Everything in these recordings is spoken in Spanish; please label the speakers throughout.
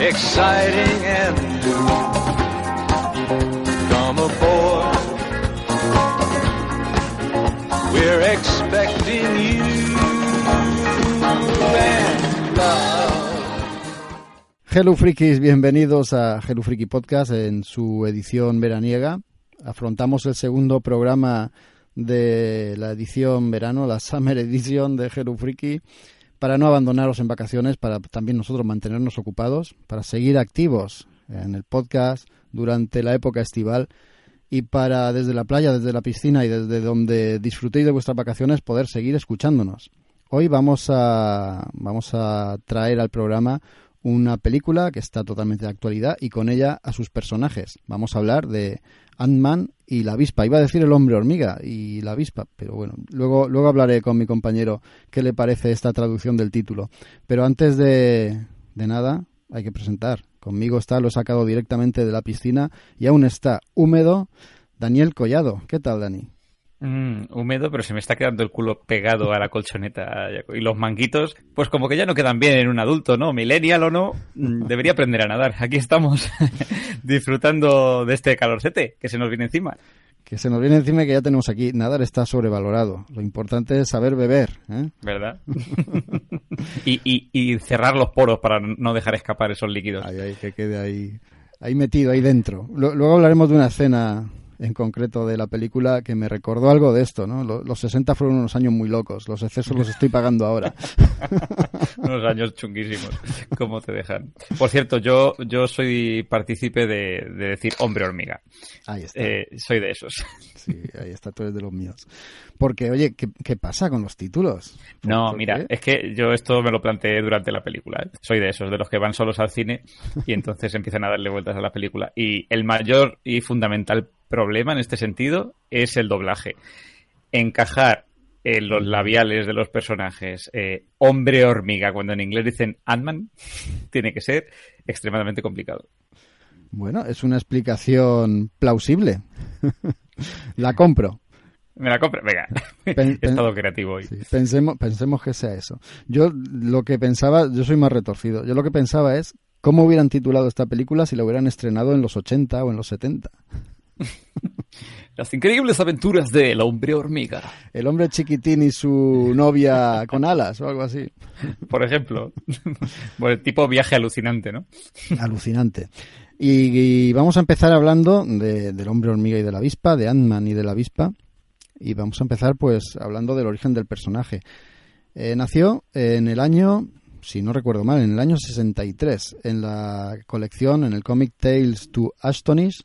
Speaker 1: Exciting and new. Come aboard. We're expecting you.
Speaker 2: Hello Frikis, bienvenidos a Hello Friki Podcast en su edición veraniega. Afrontamos el segundo programa de la edición verano, la Summer Edition de Hello Friki, para no abandonaros en vacaciones, para también nosotros mantenernos ocupados, para seguir activos en el podcast durante la época estival y para desde la playa, desde la piscina y desde donde disfrutéis de vuestras vacaciones poder seguir escuchándonos. Hoy vamos a, vamos a traer al programa una película que está totalmente de actualidad y con ella a sus personajes. Vamos a hablar de Ant-Man y la avispa. Iba a decir el hombre hormiga y la avispa, pero bueno, luego, luego hablaré con mi compañero qué le parece esta traducción del título. Pero antes de, de nada, hay que presentar. Conmigo está, lo he sacado directamente de la piscina y aún está húmedo, Daniel Collado. ¿Qué tal, Dani?
Speaker 3: Mm, húmedo, pero se me está quedando el culo pegado a la colchoneta. Y los manguitos, pues como que ya no quedan bien en un adulto, ¿no? Millennial o no, mm, debería aprender a nadar. Aquí estamos disfrutando de este calorcete que se nos viene encima.
Speaker 2: Que se nos viene encima y que ya tenemos aquí. Nadar está sobrevalorado. Lo importante es saber beber. ¿eh?
Speaker 3: ¿Verdad? y, y, y cerrar los poros para no dejar escapar esos líquidos.
Speaker 2: Ahí, ahí, que quede ahí, ahí metido, ahí dentro. Lu- Luego hablaremos de una escena en concreto de la película que me recordó algo de esto, ¿no? Lo- Los 60 fueron unos años muy locos. Los excesos los estoy pagando ahora.
Speaker 3: Unos años chunguísimos. ¿Cómo te dejan? Por cierto, yo, yo soy partícipe de, de decir hombre hormiga.
Speaker 2: Ahí está.
Speaker 3: Eh, soy de esos.
Speaker 2: Sí, ahí está, tú eres de los míos. Porque, oye, ¿qué, qué pasa con los títulos? ¿Por-
Speaker 3: No, mira,
Speaker 2: qué?
Speaker 3: es que yo esto me lo planteé durante la película. ¿eh? Soy de esos, de los que van solos al cine y entonces empiezan a darle vueltas a la película. Y el mayor y fundamental problema en este sentido es el doblaje. Encajar en los labiales de los personajes eh, hombre hormiga, cuando en inglés dicen Ant-Man, tiene que ser extremadamente complicado.
Speaker 2: Bueno, es una explicación plausible. la compro.
Speaker 3: Me la compro. Venga,
Speaker 2: Pen-
Speaker 3: he estado creativo hoy.
Speaker 2: Sí, pensemos, pensemos que sea eso. Yo lo que pensaba, yo soy más retorcido. Yo lo que pensaba es cómo hubieran titulado esta película si la hubieran estrenado en los 80 o en los 70.
Speaker 3: Las increíbles aventuras del hombre hormiga.
Speaker 2: El hombre chiquitín y su novia con alas o algo así.
Speaker 3: Por ejemplo. bueno, tipo viaje alucinante, ¿no?
Speaker 2: Alucinante. Y, y vamos a empezar hablando de- del hombre hormiga y de la avispa, de Ant-Man y de la avispa. Y vamos a empezar pues hablando del origen del personaje. Eh, nació en el año, si no recuerdo mal, en el año 63, en la colección, en el cómic Tales to Astonish,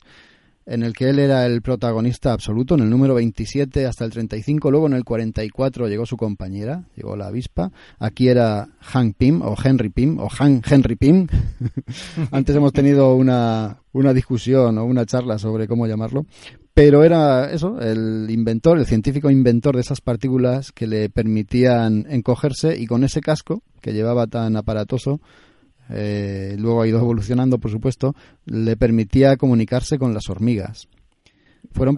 Speaker 2: en el que él era el protagonista absoluto, en el número 27 hasta el 35, luego en el 44 llegó su compañera, llegó la avispa, aquí era Hank Pym, o Henry Pym, o Han Henry Pym. Antes hemos tenido una, una discusión o una charla sobre cómo llamarlo, pero era eso, el inventor, el científico inventor de esas partículas que le permitían encogerse y con ese casco que llevaba tan aparatoso, eh, luego ha ido evolucionando, por supuesto, le permitía comunicarse con las hormigas. Fueron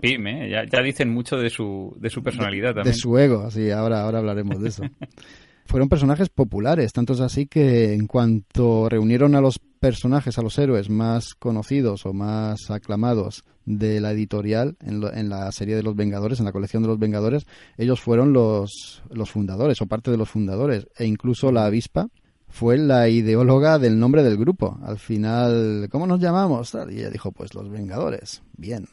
Speaker 3: PIM, ¿eh? ya, ya dicen mucho de su, de su personalidad
Speaker 2: de
Speaker 3: también.
Speaker 2: su ego, sí, ahora, ahora hablaremos de eso. Fueron personajes populares, tanto es así que en cuanto reunieron a los personajes, a los héroes más conocidos o más aclamados de la editorial en, lo- en la serie de los Vengadores, en la colección de los Vengadores, ellos fueron los, los fundadores o parte de los fundadores, e incluso la avispa fue la ideóloga del nombre del grupo. Al final, ¿cómo nos llamamos? Y ella dijo, pues los Vengadores. Bien.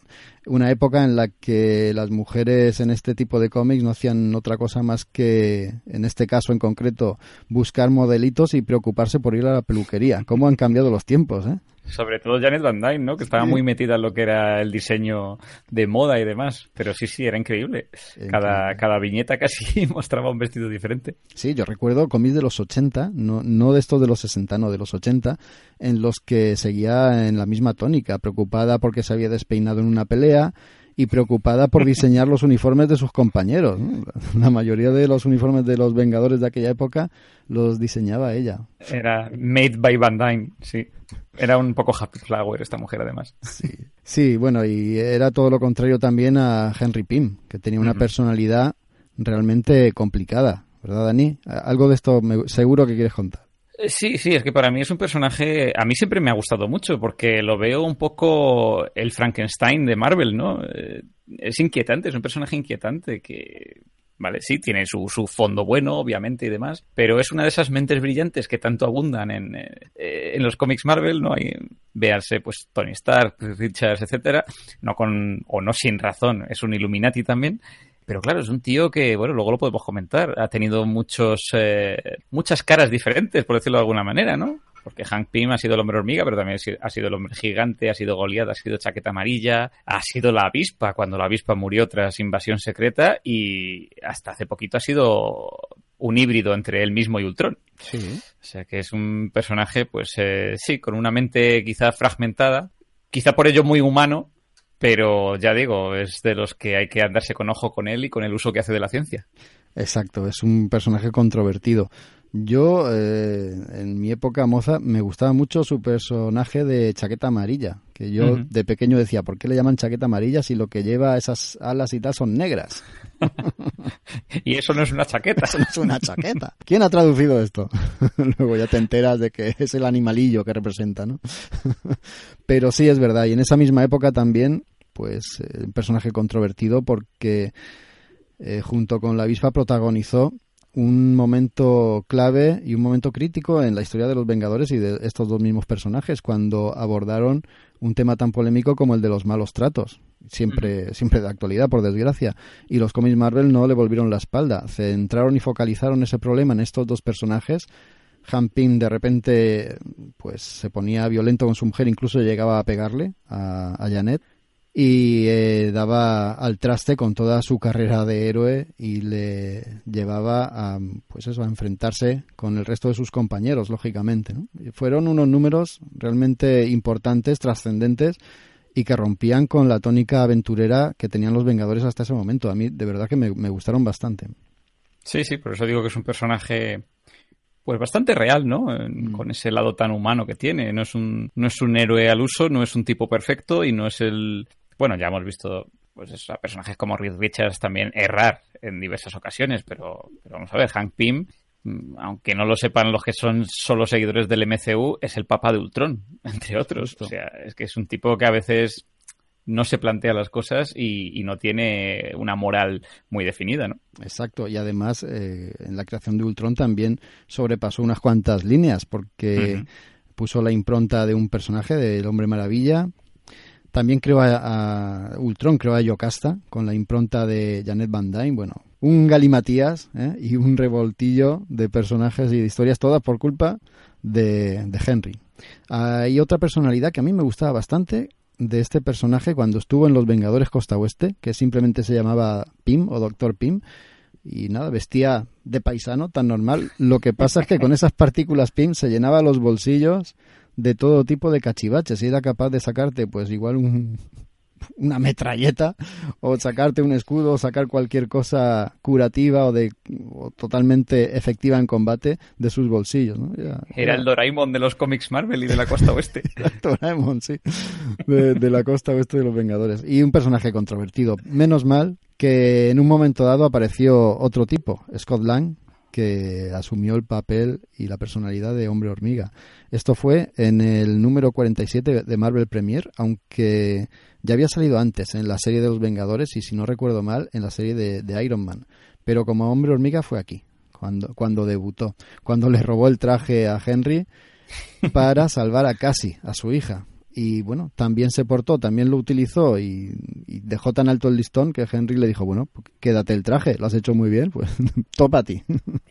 Speaker 2: Una época en la que las mujeres en este tipo de cómics no hacían otra cosa más que, en este caso en concreto, buscar modelitos y preocuparse por ir a la peluquería. ¿Cómo han cambiado los tiempos, eh?
Speaker 3: Sobre todo Janet Van Dyne, ¿no? Que estaba muy metida en lo que era el diseño de moda y demás. Pero sí, sí, era increíble. Cada, cada viñeta casi mostraba un vestido diferente.
Speaker 2: Sí, yo recuerdo cómics de los 80, no, no de estos de los 60, no, de los 80, en los que seguía en la misma tónica, preocupada porque se había despeinado en una pelea, y preocupada por diseñar los uniformes de sus compañeros. La mayoría de los uniformes de los Vengadores de aquella época los diseñaba ella.
Speaker 3: Era made by Van Dyne, sí. Era un poco happy flower esta mujer además.
Speaker 2: Sí. sí, bueno, y era todo lo contrario también a Henry Pym, que tenía una personalidad realmente complicada, ¿verdad, Dani? Algo de esto seguro que quieres contar.
Speaker 3: Eh, sí, sí, es que para mí es un personaje, a mí siempre me ha gustado mucho porque lo veo un poco el Frankenstein de Marvel, ¿no? Eh, es inquietante, es un personaje inquietante que, vale, sí, tiene su, su fondo bueno, obviamente, y demás, pero es una de esas mentes brillantes que tanto abundan en, eh, en los cómics Marvel, ¿no? Hay, véanse, pues, Tony Stark, Richards, etcétera, no con, o no sin razón, es un Illuminati también, pero claro, es un tío que, bueno, luego lo podemos comentar. Ha tenido muchos, eh, muchas caras diferentes, por decirlo de alguna manera, ¿no? Porque Hank Pym ha sido el hombre hormiga, pero también ha sido el hombre gigante, ha sido Goliath, ha sido chaqueta amarilla, ha sido la avispa cuando la avispa murió tras invasión secreta y hasta hace poquito ha sido un híbrido entre él mismo y Ultron.
Speaker 2: Sí.
Speaker 3: O sea que es un personaje, pues eh, sí, con una mente quizá fragmentada, quizá por ello muy humano, pero ya digo, es de los que hay que andarse con ojo con él y con el uso que hace de la ciencia.
Speaker 2: Exacto, es un personaje controvertido. Yo, eh, en mi época moza, me gustaba mucho su personaje de chaqueta amarilla, que yo de pequeño decía, ¿por qué le llaman chaqueta amarilla si lo que lleva esas alas y tal son negras?
Speaker 3: y eso no es una chaqueta.
Speaker 2: Eso no es una chaqueta. ¿Quién ha traducido esto? Luego ya te enteras de que es el animalillo que representa, ¿no? Pero sí es verdad, y en esa misma época también, pues, eh, un personaje controvertido porque eh, junto con la avispa protagonizó un momento clave y un momento crítico en la historia de los Vengadores y de estos dos mismos personajes cuando abordaron un tema tan polémico como el de los malos tratos, siempre siempre de actualidad por desgracia, y los cómics Marvel no le volvieron la espalda, centraron y focalizaron ese problema en estos dos personajes. Han de repente pues se ponía violento con su mujer, incluso llegaba a pegarle a, a Janet y eh, daba al traste con toda su carrera de héroe y le llevaba a pues eso a enfrentarse con el resto de sus compañeros lógicamente fueron unos números realmente importantes trascendentes y que rompían con la tónica aventurera que tenían los Vengadores hasta ese momento a mí de verdad que me, me gustaron bastante
Speaker 3: sí sí por eso digo que es un personaje pues bastante real, ¿no? Mm. Con ese lado tan humano que tiene. No es un, no es un héroe al uso, no es un tipo perfecto y no es el, bueno, ya hemos visto pues a personajes como Reed Richards también errar en diversas ocasiones, pero, vamos a ver, Hank Pym, mm, aunque no lo sepan los que son solo seguidores del MCU, es el papá de Ultron, entre otros. O sea, es que es un tipo que a veces no se plantea las cosas y, no tiene una moral muy definida, ¿no?
Speaker 2: Exacto, y además eh, en la creación de Ultron también sobrepasó unas cuantas líneas porque puso la impronta de un personaje, del Hombre Maravilla, también creo a, Ultron, creo a Yocasta, con la impronta de Janet Van Dyne. Bueno, un galimatías ¿eh? y un revoltillo de personajes y de historias, todas por culpa de, de Henry. Hay otra personalidad que a mí me gustaba bastante de este personaje cuando estuvo en Los Vengadores Costa Oeste, que simplemente se llamaba Pim o Doctor Pim, y nada, vestía de paisano tan normal. Lo que pasa es que con esas partículas Pim se llenaba los bolsillos de todo tipo de cachivaches y era capaz de sacarte pues igual un, una metralleta o sacarte un escudo o sacar cualquier cosa curativa o de totalmente efectiva en combate de sus bolsillos.
Speaker 3: era, el Doraemon de los cómics Marvel y de la costa oeste.
Speaker 2: Doraemon, sí, de, de, la costa oeste de los Vengadores. Y un personaje controvertido. Menos mal que en un momento dado apareció otro tipo, Scott Lang, que asumió el papel y la personalidad de hombre hormiga. Esto fue en el número 47 de Marvel Premier, aunque ya había salido antes en la serie de los Vengadores y si no recuerdo mal en la serie de, Iron Man. Pero como hombre hormiga fue aquí, cuando, cuando debutó, cuando le robó el traje a Henry para salvar a Cassie, a su hija. Y bueno, también se portó, también lo utilizó y, y dejó tan alto el listón que Henry le dijo, bueno, pues quédate el traje, lo has hecho muy bien, pues topa a ti.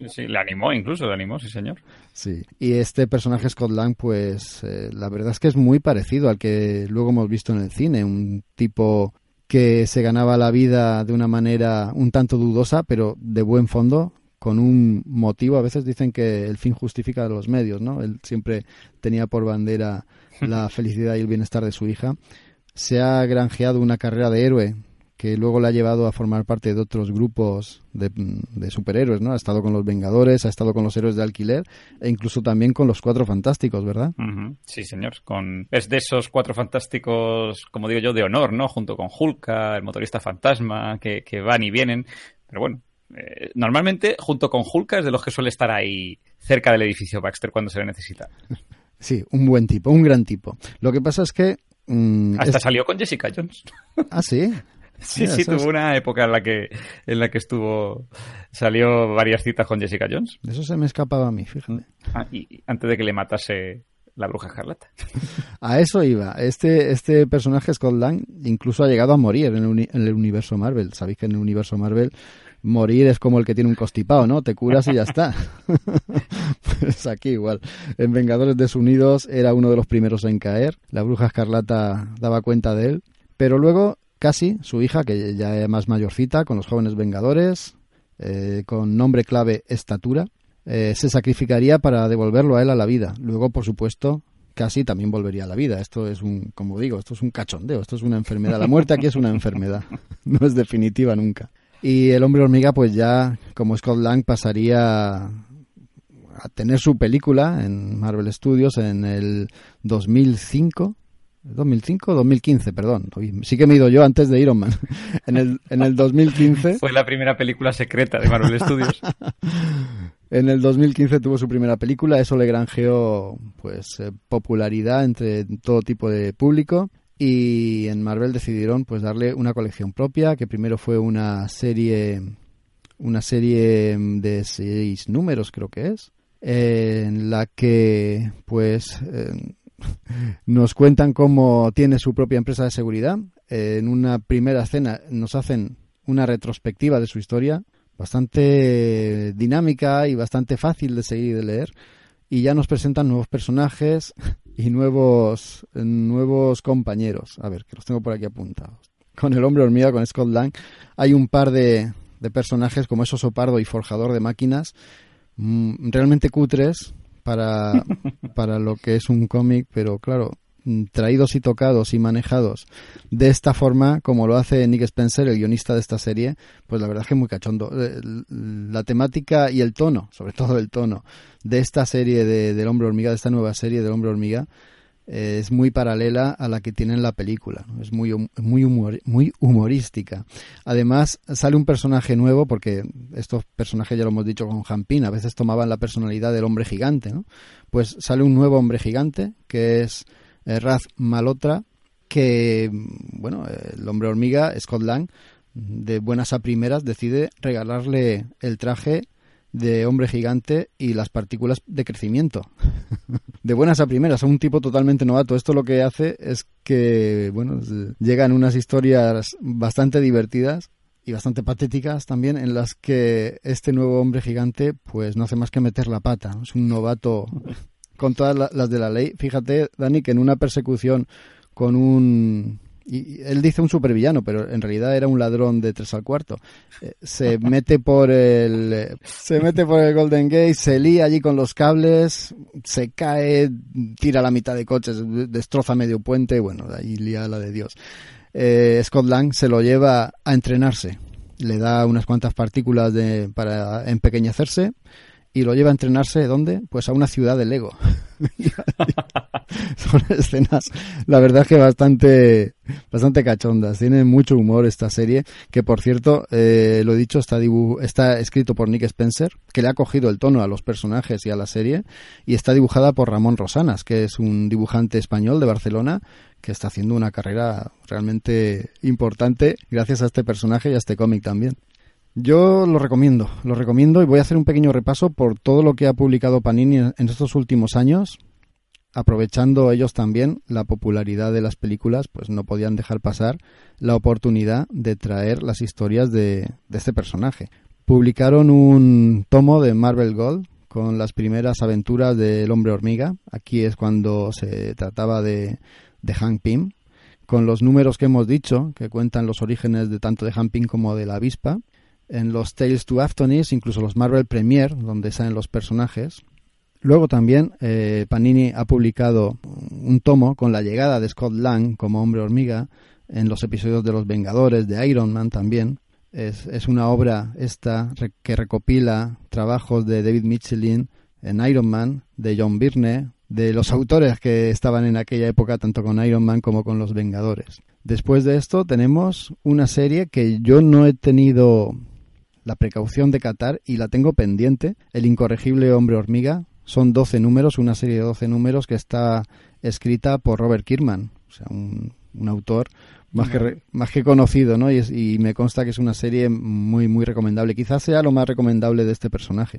Speaker 3: Sí, le animó incluso, le animó, sí señor.
Speaker 2: Sí, y este personaje Scott Lang, pues eh, la verdad es que es muy parecido al que luego hemos visto en el cine, un tipo que se ganaba la vida de una manera un tanto dudosa, pero de buen fondo, con un motivo. A veces dicen que el fin justifica los medios, ¿no? Él siempre tenía por bandera la felicidad y el bienestar de su hija. Se ha granjeado una carrera de héroe que luego le ha llevado a formar parte de otros grupos de, de, superhéroes, ¿no? Ha estado con los Vengadores, ha estado con los héroes de alquiler e incluso también con los Cuatro Fantásticos, ¿verdad?
Speaker 3: Uh -huh. Sí, señor. Con... Es de esos Cuatro Fantásticos, como digo yo, de honor, ¿no? Junto con Hulka, el motorista fantasma, que, que van y vienen. Pero bueno, eh, normalmente junto con Hulka es de los que suele estar ahí cerca del edificio Baxter cuando se le necesita.
Speaker 2: Sí, un buen tipo, un gran tipo. Lo que pasa es que...
Speaker 3: Mmm, Hasta es... salió con Jessica Jones.
Speaker 2: Ah, sí.
Speaker 3: Sí, Mira, sí, tuvo una época en la que en la que estuvo salió varias citas con Jessica Jones.
Speaker 2: Eso se me escapaba a mí, fíjate.
Speaker 3: Ah, y antes de que le matase la bruja escarlata.
Speaker 2: A eso iba. Este, este personaje, Scott Lang, incluso ha llegado a morir en el, uni en el universo Marvel. Sabéis que en el universo Marvel morir es como el que tiene un constipado, ¿no? Te curas y ya está. pues aquí igual. En Vengadores Desunidos era uno de los primeros en caer. La bruja escarlata daba cuenta de él. Pero luego, casi, su hija, que ya es más mayorcita, con los jóvenes Vengadores, eh, con nombre clave Estatura, eh, se sacrificaría para devolverlo a él a la vida. Luego, por supuesto, casi también volvería a la vida. Esto es un, como digo, esto es un cachondeo, esto es una enfermedad. La muerte aquí es una enfermedad, no es definitiva nunca. Y el hombre hormiga, pues ya, como Scott Lang, pasaría a tener su película en Marvel Studios en el 2005. 2005 2015, perdón. Sí que me he ido yo antes de Iron Man. En el, en el 2015.
Speaker 3: Fue la primera película secreta de Marvel Studios.
Speaker 2: En el 2015 tuvo su primera película, eso le granjeó pues eh, popularidad entre todo tipo de público y en Marvel decidieron pues darle una colección propia, que primero fue una serie una serie de seis números creo que es, en la que pues eh, nos cuentan cómo tiene su propia empresa de seguridad. En una primera escena nos hacen una retrospectiva de su historia bastante dinámica y bastante fácil de seguir y de leer y ya nos presentan nuevos personajes y nuevos nuevos compañeros. A ver, que los tengo por aquí apuntados. Con el hombre hormiga, con Scott Lang, hay un par de, de personajes como esos Sopardo y Forjador de máquinas mmm, realmente cutres para, para lo que es un cómic, pero claro, traídos y tocados y manejados de esta forma, como lo hace Nick Spencer, el guionista de esta serie, pues la verdad es que es muy cachondo. La temática y el tono, sobre todo el tono, de esta serie de, del hombre hormiga, de esta nueva serie del hombre hormiga, eh, es muy paralela a la que tiene en la película. Es muy, muy, humor, muy humorística. Además, sale un personaje nuevo, porque estos personajes ya lo hemos dicho con Jampín, a veces tomaban la personalidad del hombre gigante, ¿no? Pues sale un nuevo hombre gigante, que es Raz Malotra, que, bueno, el hombre hormiga, Scott Lang, de buenas a primeras decide regalarle el traje de hombre gigante y las partículas de crecimiento. de buenas a primeras, a un tipo totalmente novato. Esto lo que hace es que, bueno, llegan unas historias bastante divertidas y bastante patéticas también en las que este nuevo hombre gigante pues no hace más que meter la pata. Es un novato con todas las de la ley. Fíjate, Dani, que en una persecución con un... Y él dice un supervillano, pero en realidad era un ladrón de tres al cuarto. Eh, se mete por el se mete por el Golden Gate, se lía allí con los cables, se cae, tira la mitad de coches, destroza medio puente, bueno, de ahí lía la de Dios. Eh, Scott Lang se lo lleva a entrenarse, le da unas cuantas partículas de, para empequeñecerse y lo lleva a entrenarse ¿dónde? Pues a una ciudad de Lego. Son escenas, la verdad que bastante, bastante cachondas. Tiene mucho humor esta serie, que por cierto, eh, lo he dicho, está, dibu está escrito por Nick Spencer, que le ha cogido el tono a los personajes y a la serie, y está dibujada por Ramón Rosanas, que es un dibujante español de Barcelona, que está haciendo una carrera realmente importante gracias a este personaje y a este cómic también. Yo lo recomiendo, lo recomiendo y voy a hacer un pequeño repaso por todo lo que ha publicado Panini en estos últimos años. Aprovechando ellos también la popularidad de las películas, pues no podían dejar pasar la oportunidad de traer las historias de, este personaje. Publicaron un tomo de Marvel Gold con las primeras aventuras del hombre hormiga. Aquí es cuando se trataba de, de Hank Pym, con los números que hemos dicho, que cuentan los orígenes de tanto de Hank Pym como de la avispa en los Tales to Aftonis, incluso los Marvel Premiere, donde salen los personajes. Luego también eh, Panini ha publicado un tomo con la llegada de Scott Lang como hombre hormiga en los episodios de Los Vengadores, de Iron Man también. Es, es una obra esta que recopila trabajos de David Michelin en Iron Man, de John Byrne, de los autores que estaban en aquella época tanto con Iron Man como con Los Vengadores. Después de esto tenemos una serie que yo no he tenido la precaución de Qatar y la tengo pendiente, El incorregible hombre hormiga. Son 12 números, una serie de 12 números que está escrita por Robert Kirkman, o sea, un, autor más que, más que conocido, ¿no? Y, y, me consta que es una serie muy, muy recomendable. Quizás sea lo más recomendable de este personaje.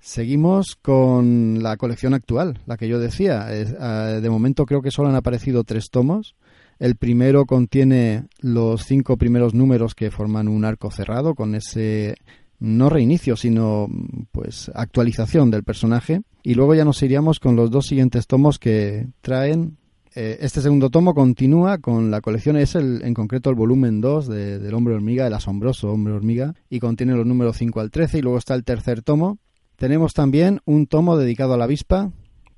Speaker 2: Seguimos con la colección actual, la que yo decía. Ah, de momento creo que solo han aparecido tres tomos. El primero contiene los cinco primeros números que forman un arco cerrado con ese no reinicio, sino pues actualización del personaje. Y luego ya nos iríamos con los dos siguientes tomos que traen. Eh, este segundo tomo continúa con la colección, es el, en concreto el volumen 2 de, del Hombre Hormiga, el asombroso Hombre Hormiga, y contiene los números 5 al 13. Y luego está el tercer tomo. Tenemos también un tomo dedicado a la avispa,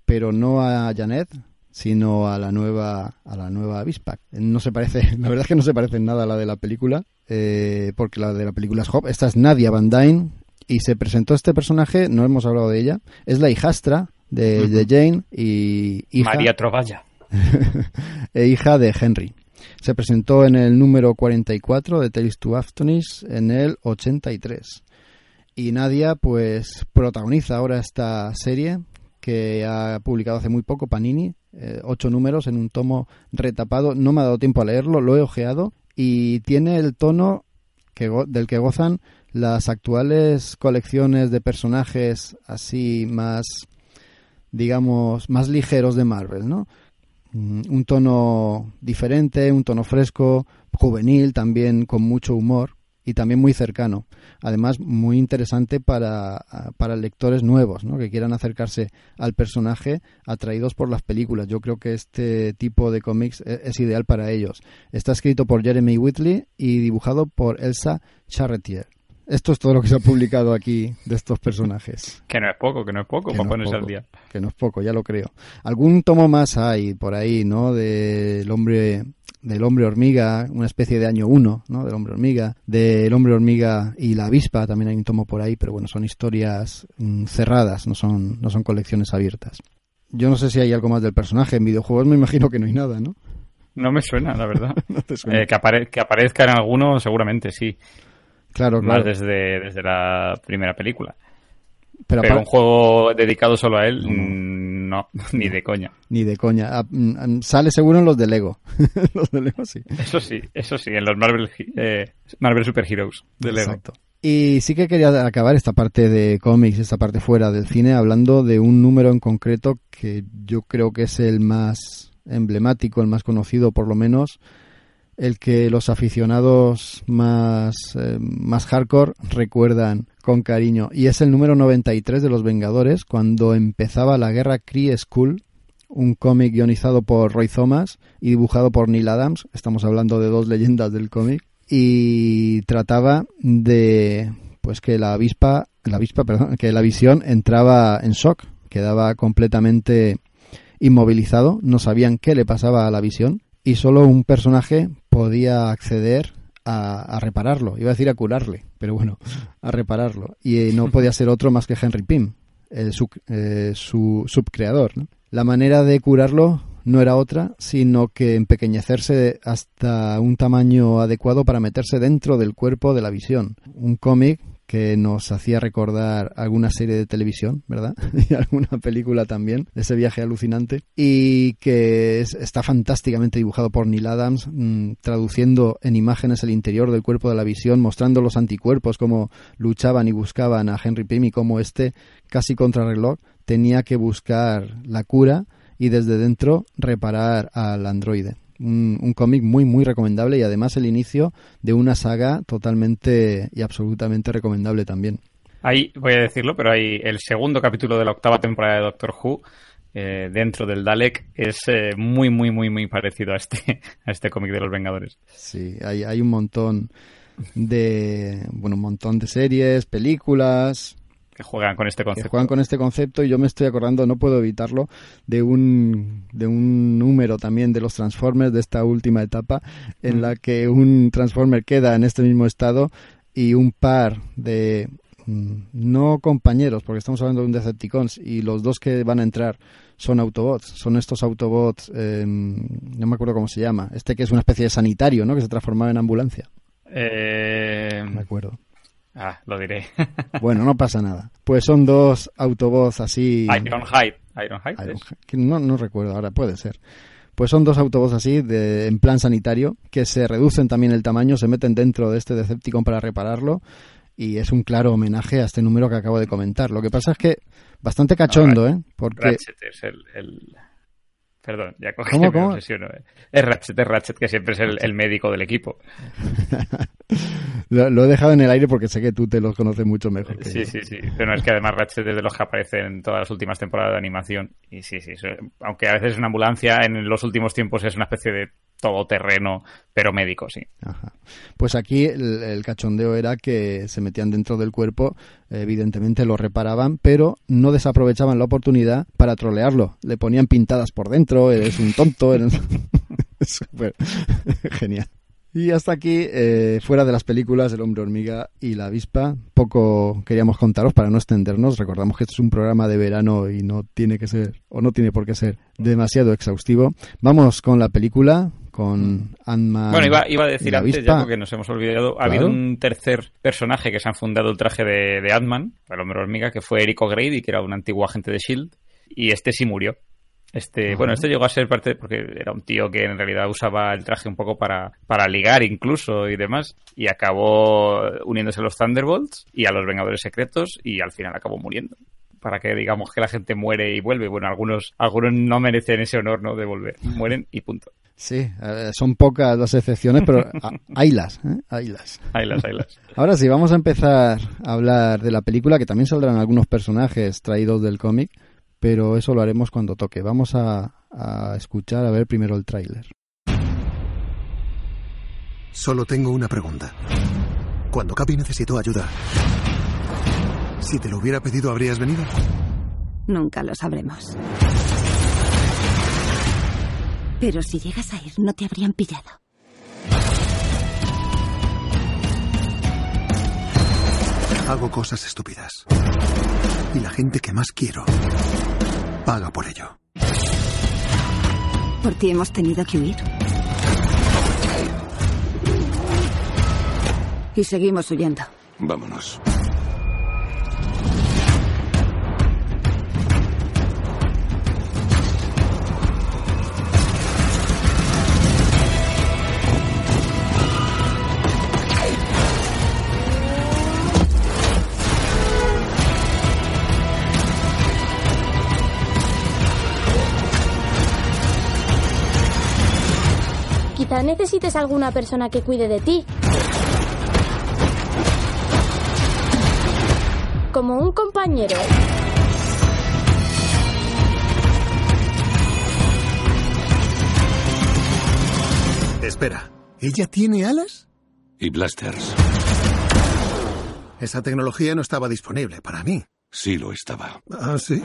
Speaker 2: pero no a Janet, sino a la nueva a la nueva avispa. No se parece, la verdad es que no se parece en nada a la de la película, eh, porque la de la película es Hop. Esta es Nadia Van Dyne y se presentó este personaje, no hemos hablado de ella, es la hijastra de, Jane y hija,
Speaker 3: María Trovalla
Speaker 2: e hija de Henry. Se presentó en el número 44 de Tales to Aftonis en el 83. Y Nadia pues protagoniza ahora esta serie que ha publicado hace muy poco Panini, eh, ocho números en un tomo retapado. No me ha dado tiempo a leerlo, lo he ojeado y tiene el tono que del que gozan las actuales colecciones de personajes así más, digamos, más ligeros de Marvel, ¿no? Mm, un tono diferente, un tono fresco, juvenil, también con mucho humor y también muy cercano. Además, muy interesante para, para lectores nuevos, ¿no? que quieran acercarse al personaje atraídos por las películas. Yo creo que este tipo de cómics e, es, ideal para ellos. Está escrito por Jeremy Whitley y dibujado por Elsa Charretier. Esto es todo lo que se ha publicado aquí de estos personajes.
Speaker 3: Que no es poco, que no es poco, para ponerse al día.
Speaker 2: Que no es poco, ya lo creo. Algún tomo más hay por ahí, ¿no? Del hombre del hombre hormiga, una especie de año uno, ¿no? Del hombre hormiga, del hombre hormiga y la avispa, también hay un tomo por ahí, pero bueno, son historias mm, cerradas, no son, no son colecciones abiertas. Yo no sé si hay algo más del personaje, en videojuegos me imagino que no hay nada, ¿no?
Speaker 3: No me suena, la verdad. Eh, que, que, aparezca en alguno, seguramente sí.
Speaker 2: Claro, claro.
Speaker 3: Más desde, desde la primera película. Pero, un juego dedicado solo a él, no, ni de coña.
Speaker 2: Ni de coña. Ah, mm, mm, sale seguro en los de Lego. los de Lego sí.
Speaker 3: Eso sí, eso sí, en los Marvel, eh, Marvel Super Heroes de Lego. Exacto.
Speaker 2: Y sí que quería acabar esta parte de cómics, esta parte fuera del cine, hablando de un número en concreto que yo creo que es el más emblemático, el más conocido por lo menos, el que los aficionados más, eh, más hardcore recuerdan con cariño. Y es el número 93 de Los Vengadores, cuando empezaba la guerra Kree School, un cómic guionizado por Roy Thomas y dibujado por Neil Adams. Estamos hablando de dos leyendas del cómic. Y trataba de pues que la avispa, la avispa, perdón, que la visión entraba en shock, quedaba completamente inmovilizado, no sabían qué le pasaba a la visión y solo un personaje podía acceder a, repararlo. Iba a decir a curarle, pero bueno, a repararlo. Y eh, no podía ser otro más que Henry Pym, su, eh, su subcreador. La manera de curarlo no era otra, sino que empequeñecerse hasta un tamaño adecuado para meterse dentro del cuerpo de la visión. Un cómic que nos hacía recordar alguna serie de televisión, ¿verdad? y alguna película también, ese viaje alucinante, y que está fantásticamente dibujado por Neil Adams, mm, traduciendo en imágenes el interior del cuerpo de la visión, mostrando los anticuerpos, cómo luchaban y buscaban a Henry Pym y cómo este, casi contra reloj, tenía que buscar la cura y desde dentro reparar al androide un, cómic muy, muy recomendable y además el inicio de una saga totalmente y absolutamente recomendable también.
Speaker 3: Ahí voy a decirlo, pero hay el segundo capítulo de la octava temporada de Doctor Who. Eh, dentro del Dalek es eh, muy muy muy muy parecido a este a este cómic de los Vengadores.
Speaker 2: Sí, hay, hay un montón de bueno un montón de series, películas,
Speaker 3: que juegan con este concepto.
Speaker 2: juegan con este concepto y yo me estoy acordando, no puedo evitarlo, de un, de un número también de los Transformers de esta última etapa en mm. la que un Transformer queda en este mismo estado y un par de mm, no compañeros, porque estamos hablando de un Decepticons y los dos que van a entrar son Autobots, son estos Autobots, em, no me acuerdo cómo se llama, este que es una especie de sanitario, ¿no? Que se transformaba en ambulancia.
Speaker 3: Eh...
Speaker 2: Me acuerdo.
Speaker 3: Ah, lo diré.
Speaker 2: bueno, no pasa nada. Pues son dos Autobots así...
Speaker 3: Ironhide. Ironhide.
Speaker 2: No, no recuerdo, ahora puede ser. Pues son dos Autobots así, de, en plan sanitario, que se reducen también el tamaño, se meten dentro de este Decepticon para repararlo y es un claro homenaje a este número que acabo de comentar. Lo que pasa es que bastante cachondo, ¿eh? Porque...
Speaker 3: es el Perdón, ya cogí ¿Cómo, cómo? Eh. Es Ratchet, es Ratchet, que siempre es el, médico del equipo.
Speaker 2: lo, he dejado en el aire porque sé que tú te los conoces mucho mejor. Que
Speaker 3: sí, sí, sí. Pero es que además Ratchet es de los que aparecen en todas las últimas temporadas de animación. Y sí, sí. aunque a veces es una ambulancia, en los últimos tiempos es una especie de todoterreno, pero médico, sí.
Speaker 2: Pues aquí el, cachondeo era que se metían dentro del cuerpo, evidentemente lo reparaban, pero no desaprovechaban la oportunidad para trolearlo. Le ponían pintadas por dentro, eres un tonto, eres... genial. Y hasta aquí, eh, fuera de las películas El hombre hormiga y la avispa, poco queríamos contaros para no extendernos. Recordamos que este es un programa de verano y no tiene que ser, o no tiene por qué ser demasiado exhaustivo. Vamos con la película, con Ant-Man.
Speaker 3: Bueno, iba, a decir antes, ya porque nos hemos olvidado, ha habido un tercer personaje que se han fundado el traje de, de Ant-Man, el hombre hormiga, que fue Eric O'Grady, que era un antiguo agente de S.H.I.E.L.D., y este sí murió. Este, bueno, este llegó a ser parte porque era un tío que en realidad usaba el traje un poco para, para ligar incluso y demás. Y acabó uniéndose a los Thunderbolts y a los Vengadores Secretos y al final acabó muriendo. Para que digamos que la gente muere y vuelve. Bueno, algunos, algunos no merecen ese honor, ¿no? De volver. Mueren y punto.
Speaker 2: Sí, son pocas las excepciones, pero haylas, ¿eh? haylas.
Speaker 3: Haylas, haylas.
Speaker 2: Ahora sí, vamos a empezar a hablar de la película, que también saldrán algunos personajes traídos del cómic pero eso lo haremos cuando toque. Vamos a, escuchar, a ver primero el tráiler.
Speaker 4: Solo tengo una pregunta. Cuando Capi necesitó ayuda, si te lo hubiera pedido, ¿habrías venido?
Speaker 5: Nunca lo sabremos. Pero si llegas a ir, no te habrían pillado.
Speaker 4: Hago cosas estúpidas. Y la gente que más quiero paga por ello.
Speaker 5: Por ti hemos tenido que huir. Y seguimos huyendo.
Speaker 4: Vámonos.
Speaker 6: Necesites alguna persona que cuide de ti. Como un compañero.
Speaker 4: Espera, ¿ella tiene alas?
Speaker 7: Y blasters.
Speaker 4: Esa tecnología no estaba disponible para mí.
Speaker 7: Sí lo estaba.
Speaker 4: Ah, sí.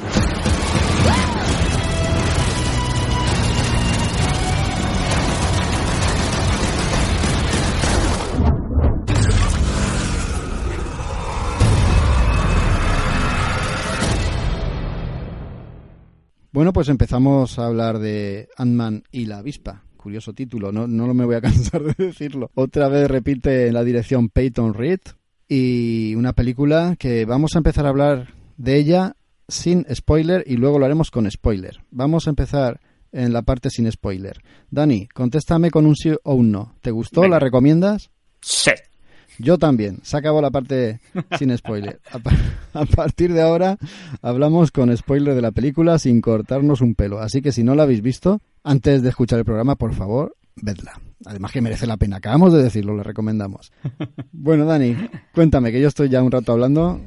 Speaker 2: Bueno, pues empezamos a hablar de Ant-Man y la avispa. Curioso título, no, no me voy a cansar de decirlo. Otra vez repite en la dirección Peyton Reed, y una película que vamos a empezar a hablar de ella sin spoiler y luego lo haremos con spoiler. Vamos a empezar en la parte sin spoiler. Dani, contéstame con un sí o un no. ¿Te gustó?
Speaker 3: Venga.
Speaker 2: ¿La recomiendas?
Speaker 3: Sí.
Speaker 2: Yo también. Se acabó la parte sin spoiler. A, a partir de ahora hablamos con spoiler de la película sin cortarnos un pelo. Así que si no la habéis visto, antes de escuchar el programa, por favor, vedla. Además que merece la pena. Acabamos de decirlo, le recomendamos. Bueno, Dani, cuéntame, que yo estoy ya un rato hablando.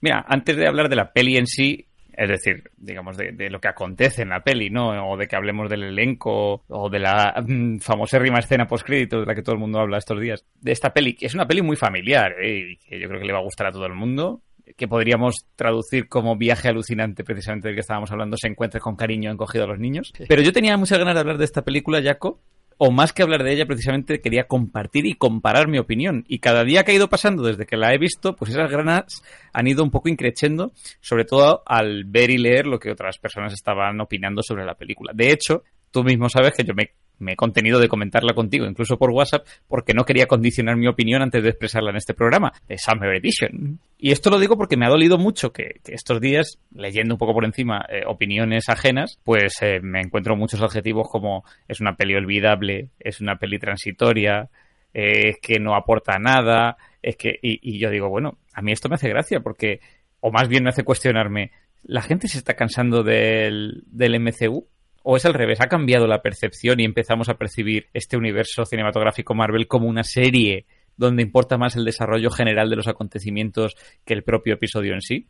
Speaker 3: Mira, antes de hablar de la peli en sí, es decir, digamos, de, de lo que acontece en la peli, ¿no? O de que hablemos del elenco, o de la mm, famosérrima escena post-crédito de la que todo el mundo habla estos días. De esta peli, que es una peli muy familiar, ¿eh? Y que yo creo que le va a gustar a todo el mundo. Que podríamos traducir como viaje alucinante, precisamente del que estábamos hablando, se encuentre con cariño encogido a los niños. Pero yo tenía muchas ganas de hablar de esta película, Jaco, o más que hablar de ella, precisamente quería compartir y comparar mi opinión. Y cada día que ha ido pasando desde que la he visto, pues esas ganas han ido un poco increciendo, sobre todo al ver y leer lo que otras personas estaban opinando sobre la película. De hecho, tú mismo sabes que yo me, me he contenido de comentarla contigo, incluso por WhatsApp, porque no quería condicionar mi opinión antes de expresarla en este programa, de Summer Edition. Y esto lo digo porque me ha dolido mucho que, estos días, leyendo un poco por encima eh, opiniones ajenas, pues eh, me encuentro muchos adjetivos como es una peli olvidable, es una peli transitoria, eh, es que no aporta nada, es que... Y, y yo digo, bueno, a mí esto me hace gracia porque, o más bien me hace cuestionarme, ¿la gente se está cansando del, del MCU? ¿O es al revés? ¿Ha cambiado la percepción y empezamos a percibir este universo cinematográfico Marvel como una serie donde importa más el desarrollo general de los acontecimientos que el propio episodio en sí?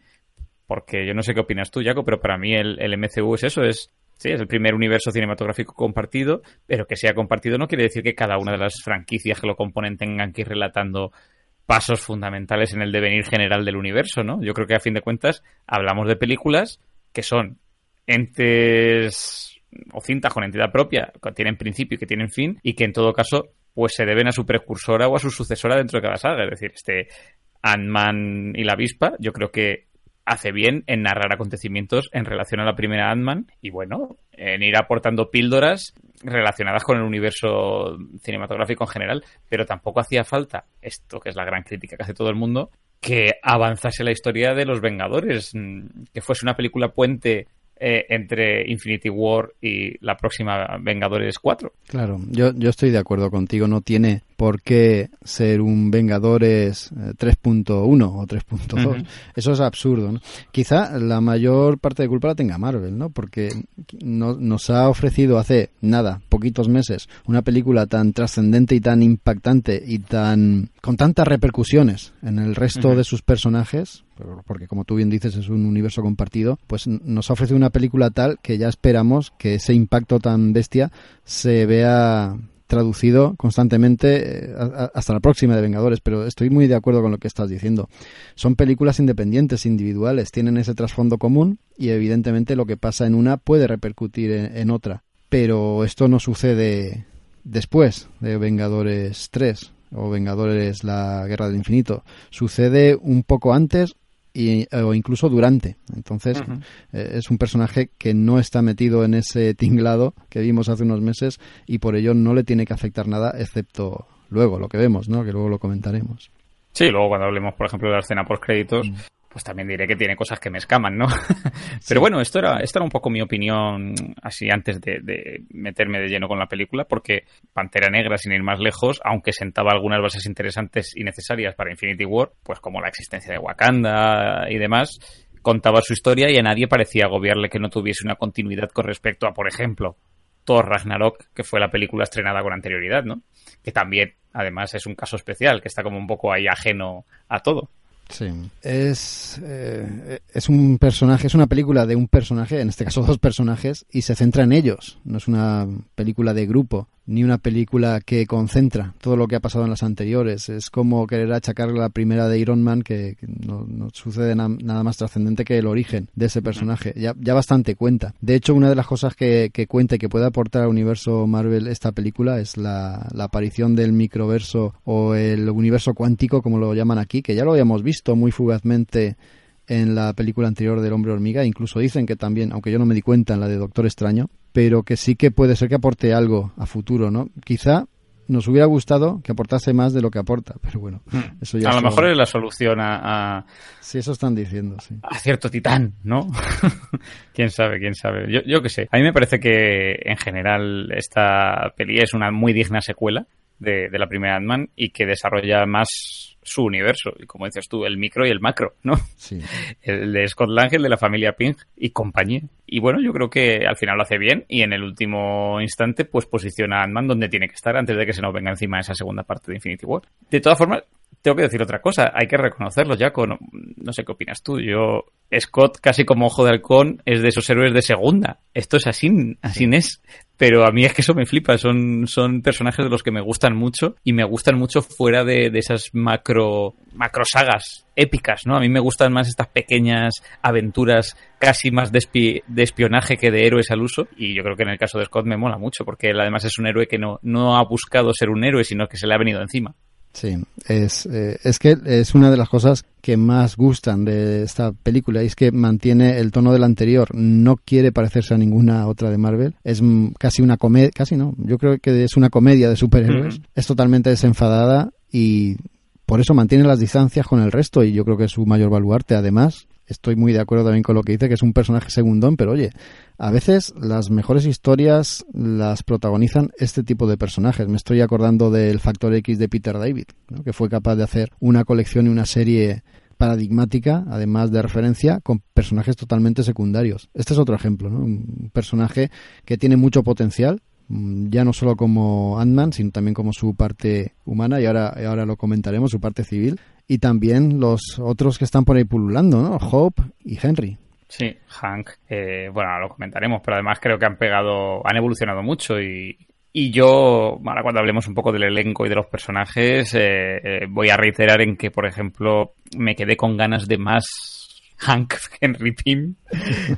Speaker 3: Porque yo no sé qué opinas tú, Jaco, pero para mí el, MCU es eso, es Sí, es el primer universo cinematográfico compartido, pero que sea compartido no quiere decir que cada una de las franquicias que lo componen tengan que ir relatando pasos fundamentales en el devenir general del universo, ¿no? Yo creo que a fin de cuentas hablamos de películas que son entes o cintas con entidad propia, que tienen principio y que tienen fin, y que en todo caso pues se deben a su precursora o a su sucesora dentro de cada saga. Es decir, este Ant-Man y la avispa, yo creo que hace bien en narrar acontecimientos en relación a la primera Ant-Man y bueno, en ir aportando píldoras relacionadas con el universo cinematográfico en general, pero tampoco hacía falta, esto que es la gran crítica que hace todo el mundo, que avanzase la historia de los Vengadores, mm, que fuese una película puente eh, entre Infinity War y la próxima Vengadores 4.
Speaker 2: Claro, yo, yo estoy de acuerdo contigo, no tiene por qué ser un Vengadores eh, 3.1 o 3.2.
Speaker 3: Ujú.
Speaker 2: Eso es absurdo, ¿no? Quizá la mayor parte de culpa la tenga Marvel, ¿no? Porque no- nos ha ofrecido hace nada, poquitos meses, una película tan trascendente y tan impactante y tan con tantas repercusiones en el resto de sus personajes, porque como tú bien dices es un universo compartido, pues nos ha ofrecido una película tal que ya esperamos que ese impacto tan bestia se vea traducido constantemente eh, hasta la próxima de Vengadores, pero estoy muy de acuerdo con lo que estás diciendo. Son películas independientes, individuales, tienen ese trasfondo común y evidentemente lo que pasa en una puede repercutir en, en otra, pero esto no sucede después de Vengadores 3 o Vengadores la Guerra del Infinito, sucede un poco antes y, o incluso durante. Entonces, eh, es un personaje que no está metido en ese tinglado que vimos hace unos meses y por ello no le tiene que afectar nada, excepto luego lo que vemos, ¿no? Que luego lo comentaremos.
Speaker 3: Sí, luego cuando hablemos, por ejemplo, de la escena post créditos, pues también diré que tiene cosas que me escaman, ¿no? Pero bueno, esto era, esto era un poco mi opinión así antes de, de meterme de lleno con la película, porque Pantera Negra, sin ir más lejos, aunque sentaba algunas bases interesantes y necesarias para Infinity War, pues como la existencia de Wakanda y demás, contaba su historia y a nadie parecía agobiarle que no tuviese una continuidad con respecto a, por ejemplo, Thor Ragnarok, que fue la película estrenada con anterioridad, ¿no? Que también, además, es un caso especial, que está como un poco ahí ajeno a todo.
Speaker 2: Sí. Es, eh, es un personaje, es una película de un personaje, en este caso dos personajes, y se centra en ellos. No es una película de grupo, ni una película que concentra todo lo que ha pasado en las anteriores. Es como querer achacar la primera de Iron Man, que, no, no sucede na- nada más trascendente que el origen de ese personaje. Ya, ya bastante cuenta. De hecho, una de las cosas que, que cuenta y que puede aportar al universo Marvel esta película es la, la aparición del microverso o el universo cuántico, como lo llaman aquí, que ya lo habíamos visto muy fugazmente en la película anterior del Hombre Hormiga. Incluso dicen que también, aunque yo no me di cuenta en la de Doctor Extraño, pero que sí que puede ser que aporte algo a futuro, ¿no? Quizá nos hubiera gustado que aportase más de lo que aporta, pero bueno, eso ya
Speaker 3: a lo mejor es la solución a, a-
Speaker 2: Sí, eso están diciendo, sí.
Speaker 3: a cierto titán, ¿no? quién sabe, quién sabe. Yo, yo qué sé. A mí me parece que en general esta peli es una muy digna secuela de, de la primera Ant-Man y que desarrolla más su universo. Y como dices tú, el micro y el macro, ¿no?
Speaker 2: Sí.
Speaker 3: El de Scott Lang, el de la familia Pink y compañía. Y bueno, yo creo que al final lo hace bien y en el último instante pues posiciona a Ant-Man donde tiene que estar antes de que se nos venga encima esa segunda parte de Infinity War. De todas formas, tengo que decir otra cosa, hay que reconocerlo, Jaco, no, no sé qué opinas tú, yo, Scott, casi como Ojo de Halcón, es de esos héroes de segunda, esto es así, así es, pero a mí es que eso me flipa, son, son personajes de los que me gustan mucho y me gustan mucho fuera de, de esas macro, macro sagas épicas, ¿no? A mí me gustan más estas pequeñas aventuras casi más de, de espionaje que de héroes al uso y yo creo que en el caso de Scott me mola mucho porque él además es un héroe que no, no ha buscado ser un héroe, sino que se le ha venido encima.
Speaker 2: Sí, es, eh, es que es una de las cosas que más gustan de esta película y es que mantiene el tono del anterior, no quiere parecerse a ninguna otra de Marvel, es casi una comedia, casi no, yo creo que es una comedia de superhéroes, es totalmente desenfadada y por eso mantiene las distancias con el resto y yo creo que es su mayor baluarte. Además, estoy muy de acuerdo también con lo que dice, que es un personaje segundón, pero oye, a veces las mejores historias las protagonizan este tipo de personajes. Me estoy acordando del Factor X de Peter David, que fue capaz de hacer una colección y una serie paradigmática, además de referencia, con personajes totalmente secundarios. Este es otro ejemplo. Un personaje que tiene mucho potencial, mm, ya no solo como Ant-Man, sino también como su parte humana, y ahora, ahora lo comentaremos, su parte civil, y también los otros que están por ahí pululando, ¿no? Hope y Henry.
Speaker 3: Sí, Hank, eh, bueno, lo comentaremos, pero además creo que han pegado, han evolucionado mucho y, y yo, ahora cuando hablemos un poco del elenco y de los personajes, eh, eh, voy a reiterar en que, por ejemplo, me quedé con ganas de más Hank Henry Pym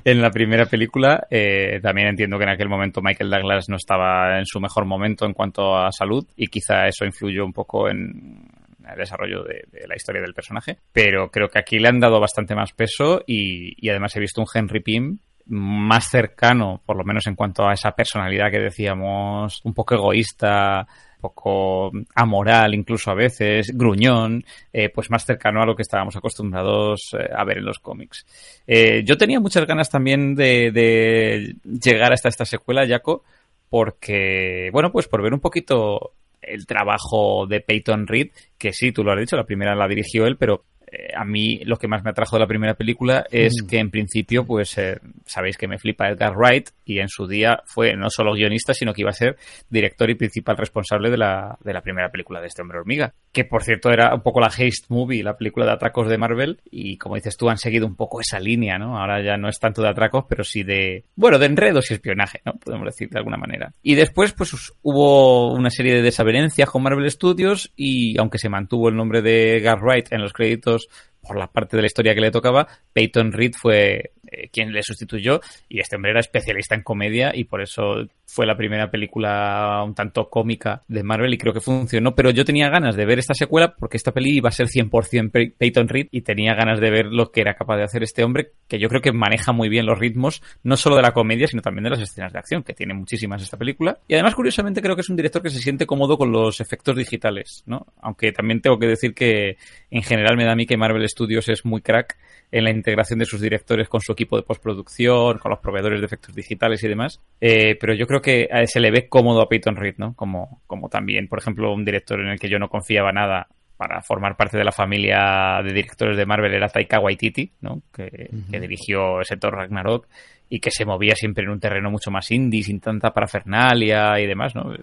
Speaker 3: en la primera película. Eh, también entiendo que en aquel momento Michael Douglas no estaba en su mejor momento en cuanto a salud y quizá eso influyó un poco en el desarrollo de, la historia del personaje. Pero creo que aquí le han dado bastante más peso y, además he visto un Henry Pym más cercano, por lo menos en cuanto a esa personalidad que decíamos, un poco egoísta, poco amoral incluso a veces, gruñón, eh, pues más cercano a lo que estábamos acostumbrados eh, a ver en los cómics. Eh, yo tenía muchas ganas también de, de llegar hasta esta secuela, Jaco, porque, bueno, pues por ver un poquito el trabajo de Peyton Reed, que sí, tú lo has dicho, la primera la dirigió él, pero eh, a mí lo que más me atrajo de la primera película es
Speaker 2: Mm.
Speaker 3: que en principio, pues eh, sabéis que me flipa Edgar Wright y en su día fue no solo guionista, sino que iba a ser director y principal responsable de la, de la primera película de este hombre hormiga. Que por cierto era un poco la Haste Movie, la película de atracos de Marvel, y como dices tú, han seguido un poco esa línea, ¿no? Ahora ya no es tanto de atracos, pero sí de, bueno, de enredos y espionaje, ¿no? Podemos decir de alguna manera. Y después, pues hubo una serie de desavenencias con Marvel Studios y aunque se mantuvo el nombre de Edgar Wright en los créditos nosotros por la parte de la historia que le tocaba, Peyton Reed fue eh, quien le sustituyó y este hombre era especialista en comedia y por eso fue la primera película un tanto cómica de Marvel y creo que funcionó, pero yo tenía ganas de ver esta secuela porque esta peli iba a ser 100% Pey- Peyton Reed y tenía ganas de ver lo que era capaz de hacer este hombre que yo creo que maneja muy bien los ritmos no solo de la comedia sino también de las escenas de acción que tiene muchísimas esta película y además curiosamente creo que es un director que se siente cómodo con los efectos digitales, ¿no? Aunque también tengo que decir que en general me da a mí que Marvel Studios es muy crack en la integración de sus directores con su equipo de postproducción, con los proveedores de efectos digitales y demás. Eh, pero yo creo que se le ve cómodo a Peyton Reed, ¿no? Como, como también, por ejemplo, un director en el que yo no confiaba nada para formar parte de la familia de directores de Marvel era Taika Waititi, ¿no? Que, que dirigió ese Thor Ragnarok y que se movía siempre en un terreno mucho más indie, sin tanta parafernalia y demás, ¿no?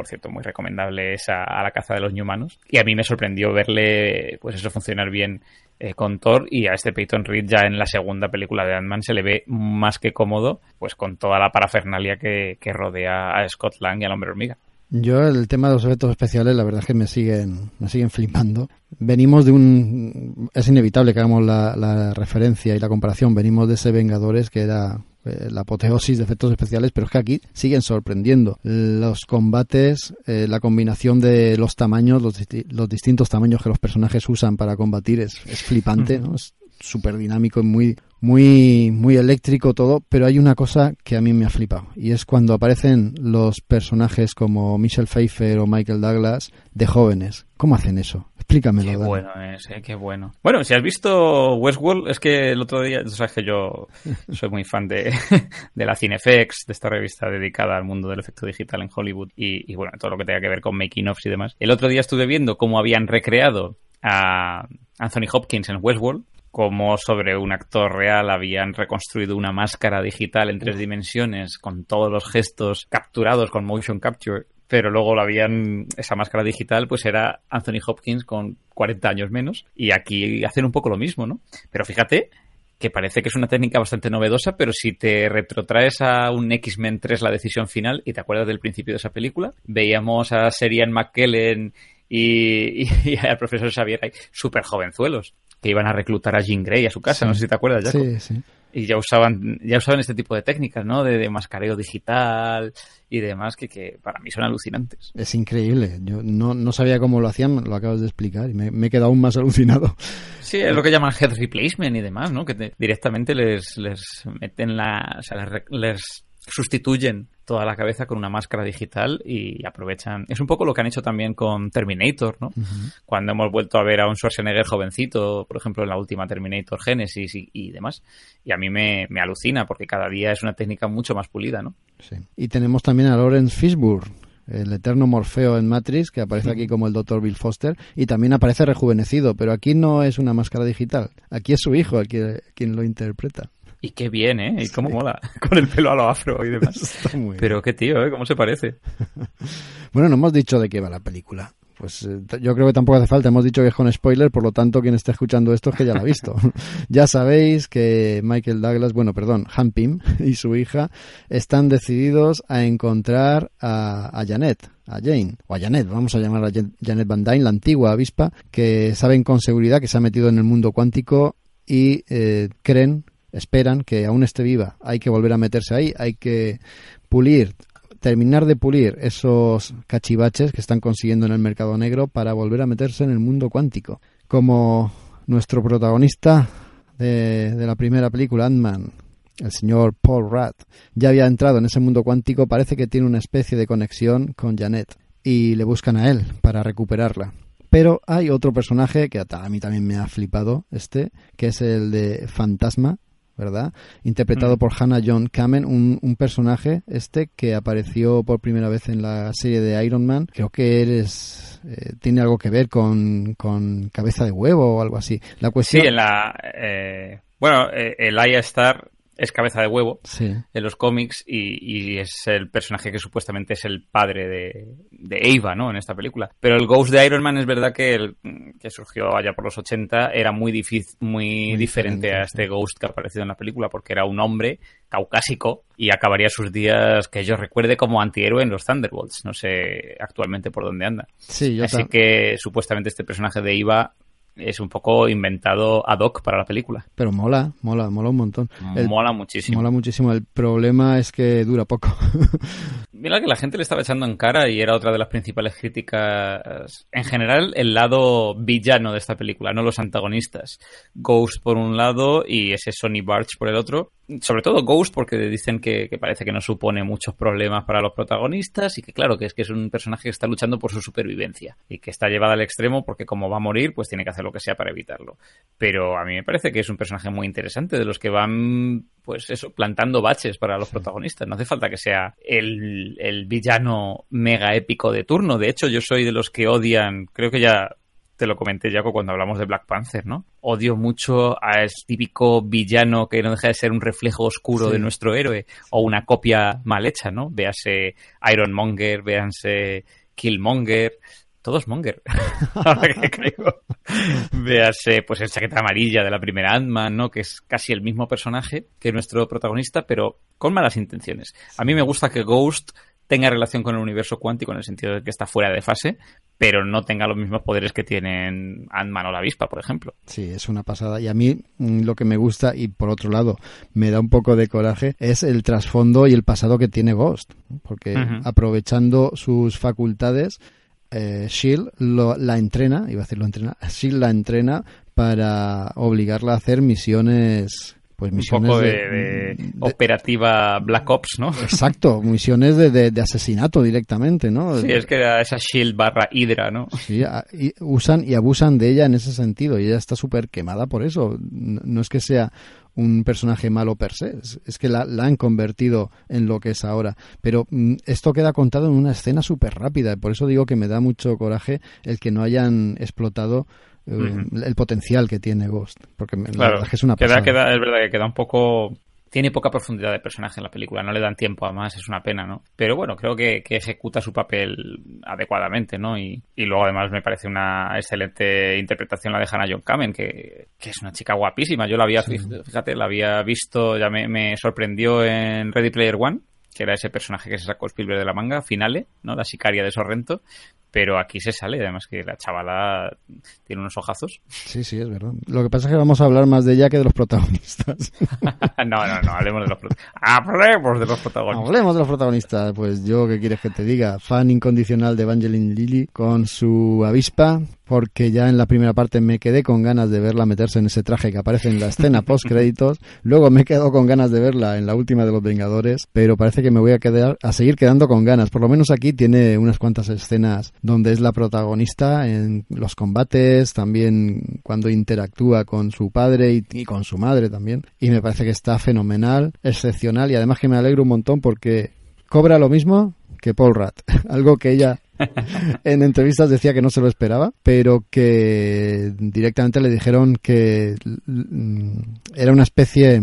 Speaker 3: Por cierto, muy recomendable esa a la caza de los humanos. Y a mí me sorprendió verle, pues eso, funcionar bien eh, con Thor y a este Peyton Reed ya en la segunda película de Ant-Man se le ve más que cómodo, pues con toda la parafernalia que, rodea a Scott Lang y al hombre hormiga.
Speaker 2: Yo el tema de los efectos especiales, la verdad es que me siguen, me siguen flipando. Venimos de un, es inevitable que hagamos la, referencia y la comparación. Venimos de ese Vengadores que era la apoteosis de efectos especiales, pero es que aquí siguen sorprendiendo. Los combates, eh, la combinación de los tamaños, los, los distintos tamaños que los personajes usan para combatir es, es flipante, ¿no? Es súper dinámico y muy, muy, muy eléctrico todo, pero hay una cosa que a mí me ha flipado y es cuando aparecen los personajes como Michelle Pfeiffer o Michael Douglas de jóvenes. ¿Cómo hacen eso? Explícamelo.
Speaker 3: Qué
Speaker 2: Dani.
Speaker 3: bueno es, eh, qué bueno. Bueno, si has visto Westworld, es que el otro día, tú sabes que yo soy muy fan de, de la CineFX, de esta revista dedicada al mundo del efecto digital en Hollywood y, y bueno, todo lo que tenga que ver con making offs y demás. El otro día estuve viendo cómo habían recreado a Anthony Hopkins en Westworld, como sobre un actor real habían reconstruido una máscara digital en tres dimensiones con todos los gestos capturados con motion capture pero luego lo habían, esa máscara digital, pues era Anthony Hopkins con 40 años menos, y aquí hacen un poco lo mismo, ¿no? Pero fíjate que parece que es una técnica bastante novedosa, pero si te retrotraes a un X-Men 3 la decisión final, y te acuerdas del principio de esa película, veíamos a Serian McKellen y al profesor Xavier ahí, súper jovenzuelos, que iban a reclutar a Jean Grey a su casa,
Speaker 2: Sí.
Speaker 3: no sé si te acuerdas, Jaco.
Speaker 2: Sí, sí.
Speaker 3: Y ya usaban, ya usaban este tipo de técnicas, ¿no? De, de mascareo digital y demás, que, que para mí son alucinantes.
Speaker 2: Es increíble. Yo no, no sabía cómo lo hacían, lo acabas de explicar y me, me he quedado aún más alucinado.
Speaker 3: Sí, es lo que llaman head replacement y demás, ¿no? Que te- directamente les, les meten la, o sea, les, re- les sustituyen toda la cabeza con una máscara digital y aprovechan. Es un poco lo que han hecho también con Terminator, ¿no? Cuando hemos vuelto a ver a un Schwarzenegger jovencito, por ejemplo, en la última Terminator Genesis y, y demás. Y a mí me, me alucina porque cada día es una técnica mucho más pulida, ¿no?
Speaker 2: Sí. Y tenemos también a Lawrence Fishburne, el eterno Morfeo en Matrix, que aparece aquí como el Dr. Bill Foster, y también aparece rejuvenecido, pero aquí no es una máscara digital, aquí es su hijo el que, quien lo interpreta.
Speaker 3: Y qué bien, ¿eh? Y cómo mola. Con el pelo a lo afro y demás.
Speaker 2: Está muy bien.
Speaker 3: Pero qué tío, ¿eh? ¿Cómo se parece?
Speaker 2: Bueno, no hemos dicho de qué va la película. Pues eh, yo creo que tampoco hace falta. Hemos dicho que es con spoiler, por lo tanto, quien esté escuchando esto es que ya la ha visto. ya sabéis que Michael Douglas, bueno, perdón, Han Pym y su hija están decididos a encontrar a, a Janet, a Jane, o a Janet, vamos a llamar a Jan- Janet Van Dyne, la antigua avispa, que saben con seguridad que se ha metido en el mundo cuántico y eh, creen, esperan que aún esté viva. Hay que volver a meterse ahí, hay que pulir terminar de pulir esos cachivaches que están consiguiendo en el mercado negro para volver a meterse en el mundo cuántico. Como nuestro protagonista de, la primera película, Ant-Man, el señor Paul Rudd, ya había entrado en ese mundo cuántico, parece que tiene una especie de conexión con Janet y le buscan a él para recuperarla. Pero hay otro personaje que a mí también me ha flipado, este, que es el de Fantasma, ¿verdad? Interpretado
Speaker 3: Mm.
Speaker 2: por Hannah John Kamen, un, un personaje este que apareció por primera vez en la serie de Iron Man. Creo que eres eh, tiene algo que ver con, con cabeza de huevo o algo así. La
Speaker 3: Sí,
Speaker 2: cuestión
Speaker 3: en la. eh, bueno, eh, el Aya Star es cabeza de huevo
Speaker 2: Sí.
Speaker 3: en los cómics y, y es el personaje que supuestamente es el padre de, de Ava, ¿no? En esta película. Pero el Ghost de Iron Man es verdad que, el, que surgió allá por los 80 era muy, difícil, muy,
Speaker 2: Muy
Speaker 3: diferente
Speaker 2: diferente,
Speaker 3: a este Ghost que ha aparecido en la película porque era un hombre caucásico y acabaría sus días que yo recuerde como antihéroe en los Thunderbolts. No sé actualmente por dónde anda.
Speaker 2: Sí, yo
Speaker 3: Así que supuestamente este personaje de Eva es un poco inventado ad hoc para la película.
Speaker 2: pero mola, mola, mola un montón. El-
Speaker 3: Mola muchísimo.
Speaker 2: mola muchísimo. El problema es que dura poco.
Speaker 3: Mira que la gente le estaba echando en cara y era otra de las principales críticas. En general, el lado villano de esta película, no los antagonistas. Ghost por un lado y ese Sonny Barch por el otro. Sobre todo Ghost porque dicen que, que parece que no supone muchos problemas para los protagonistas y que claro, que es que es un personaje que está luchando por su supervivencia y que está llevada al extremo porque como va a morir, pues tiene que hacer lo que sea para evitarlo. Pero a mí me parece que es un personaje muy interesante de los que van pues eso, plantando baches para los protagonistas. No hace falta que sea el, el villano mega épico de turno. De hecho, yo soy de los que odian, creo que ya te lo comenté, Jaco, cuando hablamos de Black Panther, ¿no? Odio mucho a ese típico villano que no deja de ser un reflejo oscuro
Speaker 2: Sí.
Speaker 3: de nuestro héroe o una copia mal hecha, ¿no? Véase Ironmonger, véanse Killmonger, todos Monger, ahora que caigo. Véase, pues, el chaqueta amarilla de la primera Ant-Man, ¿no? Que es casi el mismo personaje que nuestro protagonista, pero con malas intenciones. A mí me gusta que Ghost tenga relación con el universo cuántico en el sentido de que está fuera de fase, pero no tenga los mismos poderes que tienen Ant-Man o la avispa, por ejemplo.
Speaker 2: Sí, es una pasada. Y a mí mm, lo que me gusta, y por otro lado me da un poco de coraje, es el trasfondo y el pasado que tiene Ghost. Porque aprovechando sus facultades, eh, Shield lo- la entrena, iba a decir lo entrena, Shield la entrena para obligarla a hacer misiones pues
Speaker 3: Un
Speaker 2: misiones
Speaker 3: poco de,
Speaker 2: de-
Speaker 3: de
Speaker 2: de-
Speaker 3: operativa Black Ops, ¿no?
Speaker 2: Exacto, misiones de, asesinato directamente, ¿no?
Speaker 3: Sí, es que era esa Shield barra Hydra, ¿no?
Speaker 2: Sí, a- y usan y abusan de ella en ese sentido y ella está súper quemada por eso. No no es que sea un personaje malo per se, es, es que la, la han convertido en lo que es ahora. Pero mm, esto queda contado en una escena súper rápida, por eso digo que me da mucho coraje el que no hayan explotado eh, el potencial que tiene Ghost, porque la verdad es que es una
Speaker 3: queda,
Speaker 2: pasada.
Speaker 3: queda, es verdad que queda un poco... Tiene poca profundidad de personaje en la película, no le dan tiempo a más, es una pena, ¿no? Pero bueno, creo que, que ejecuta su papel adecuadamente, ¿no? Y, y luego además me parece una excelente interpretación la de Hannah John Kamen, que, que es una chica guapísima. Yo la había, fíjate, la había visto, ya me, me sorprendió en Ready Player One, que era ese personaje que se sacó Spielberg de la manga, Finale, ¿no? La sicaria de Sorrento. Pero aquí se sale, además que la chavala tiene unos ojazos.
Speaker 2: Sí, sí, es verdad. Lo que pasa es que vamos a hablar más de ella que de los protagonistas.
Speaker 3: no, no, no, hablemos de los, prot- hablemos de los protagonistas.
Speaker 2: Hablemos de los protagonistas. Pues yo, ¿qué quieres que te diga? Fan incondicional de Evangeline Lilly con su avispa, porque ya en la primera parte me quedé con ganas de verla meterse en ese traje que aparece en la escena post créditos. Luego me quedo con ganas de verla en la última de los Vengadores, pero parece que me voy a quedar a seguir quedando con ganas. Por lo menos aquí tiene unas cuantas escenas donde es la protagonista en los combates, también cuando interactúa con su padre y, con su madre también. Y me parece que está fenomenal, excepcional y además que me alegro un montón porque cobra lo mismo que Paul Rudd, algo que ella en entrevistas decía que no se lo esperaba, pero que directamente le dijeron que mm, era una especie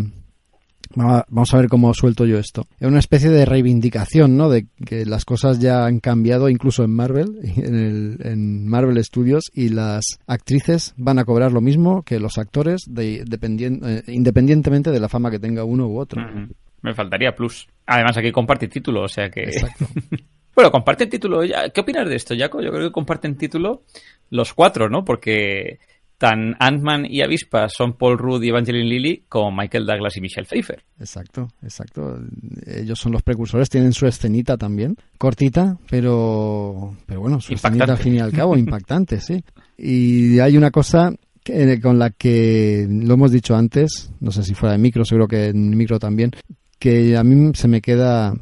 Speaker 2: Vamos a- ver cómo suelto yo esto. Es una especie de reivindicación, ¿no? De que las cosas ya han cambiado, incluso en Marvel, en, el- en Marvel Studios, y las actrices van a cobrar lo mismo que los actores, de, dependien- eh, independientemente de la fama que tenga uno u otro.
Speaker 3: Me faltaría plus. Además, aquí comparte título, o sea que.
Speaker 2: Exacto.
Speaker 3: bueno, comparte título. ¿Qué opinas de esto, Jaco? Yo creo que comparten título los cuatro, ¿no? Porque tan Ant-Man y Avispa son Paul Rudd y Evangeline Lilly como Michael Douglas y Michelle Pfeiffer.
Speaker 2: Exacto, exacto. Ellos son los precursores, tienen su escenita también, cortita, pero, pero bueno, su escenita al fin y al cabo, impactante, sí. Y hay una cosa que- con la que lo hemos dicho antes, no sé si fuera de micro, seguro que en micro también, que a mí se me queda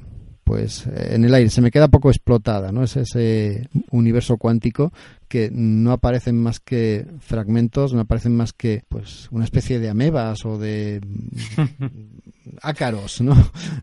Speaker 2: pues en el aire, se me queda poco explotada, ¿no? Es ese universo cuántico que no aparecen más que fragmentos, no aparecen más que pues una especie de amebas o de ácaros, ¿no?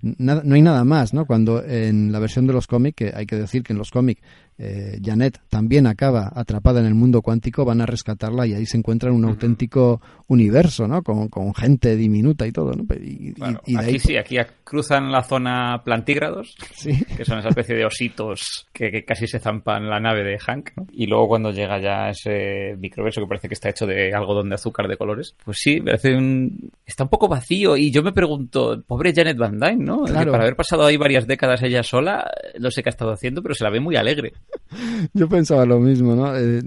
Speaker 2: Nada- no hay nada más, ¿no? Cuando en la versión de los cómics, que hay que decir que en los cómics eh, Janet también acaba atrapada en el mundo cuántico, van a rescatarla y ahí se encuentra un auténtico universo, ¿no? Con, con gente diminuta y todo, ¿no? Y, y-
Speaker 3: Claro,
Speaker 2: y de
Speaker 3: aquí
Speaker 2: ahí-
Speaker 3: sí, aquí cruzan la zona plantígrados,
Speaker 2: Sí.
Speaker 3: que son esa especie de ositos que, que casi se zampan la nave de Hank. ¿no? Y luego cuando llega ya ese microverso que parece que está hecho de algodón de azúcar de colores, pues sí, parece un... está un poco vacío. Y yo me pregunto, pobre Janet Van Dyne, ¿no?
Speaker 2: Claro.
Speaker 3: para haber pasado ahí varias décadas ella sola, no sé qué ha estado haciendo, pero se la ve muy alegre.
Speaker 2: Yo pensaba lo mismo, ¿no? Eh,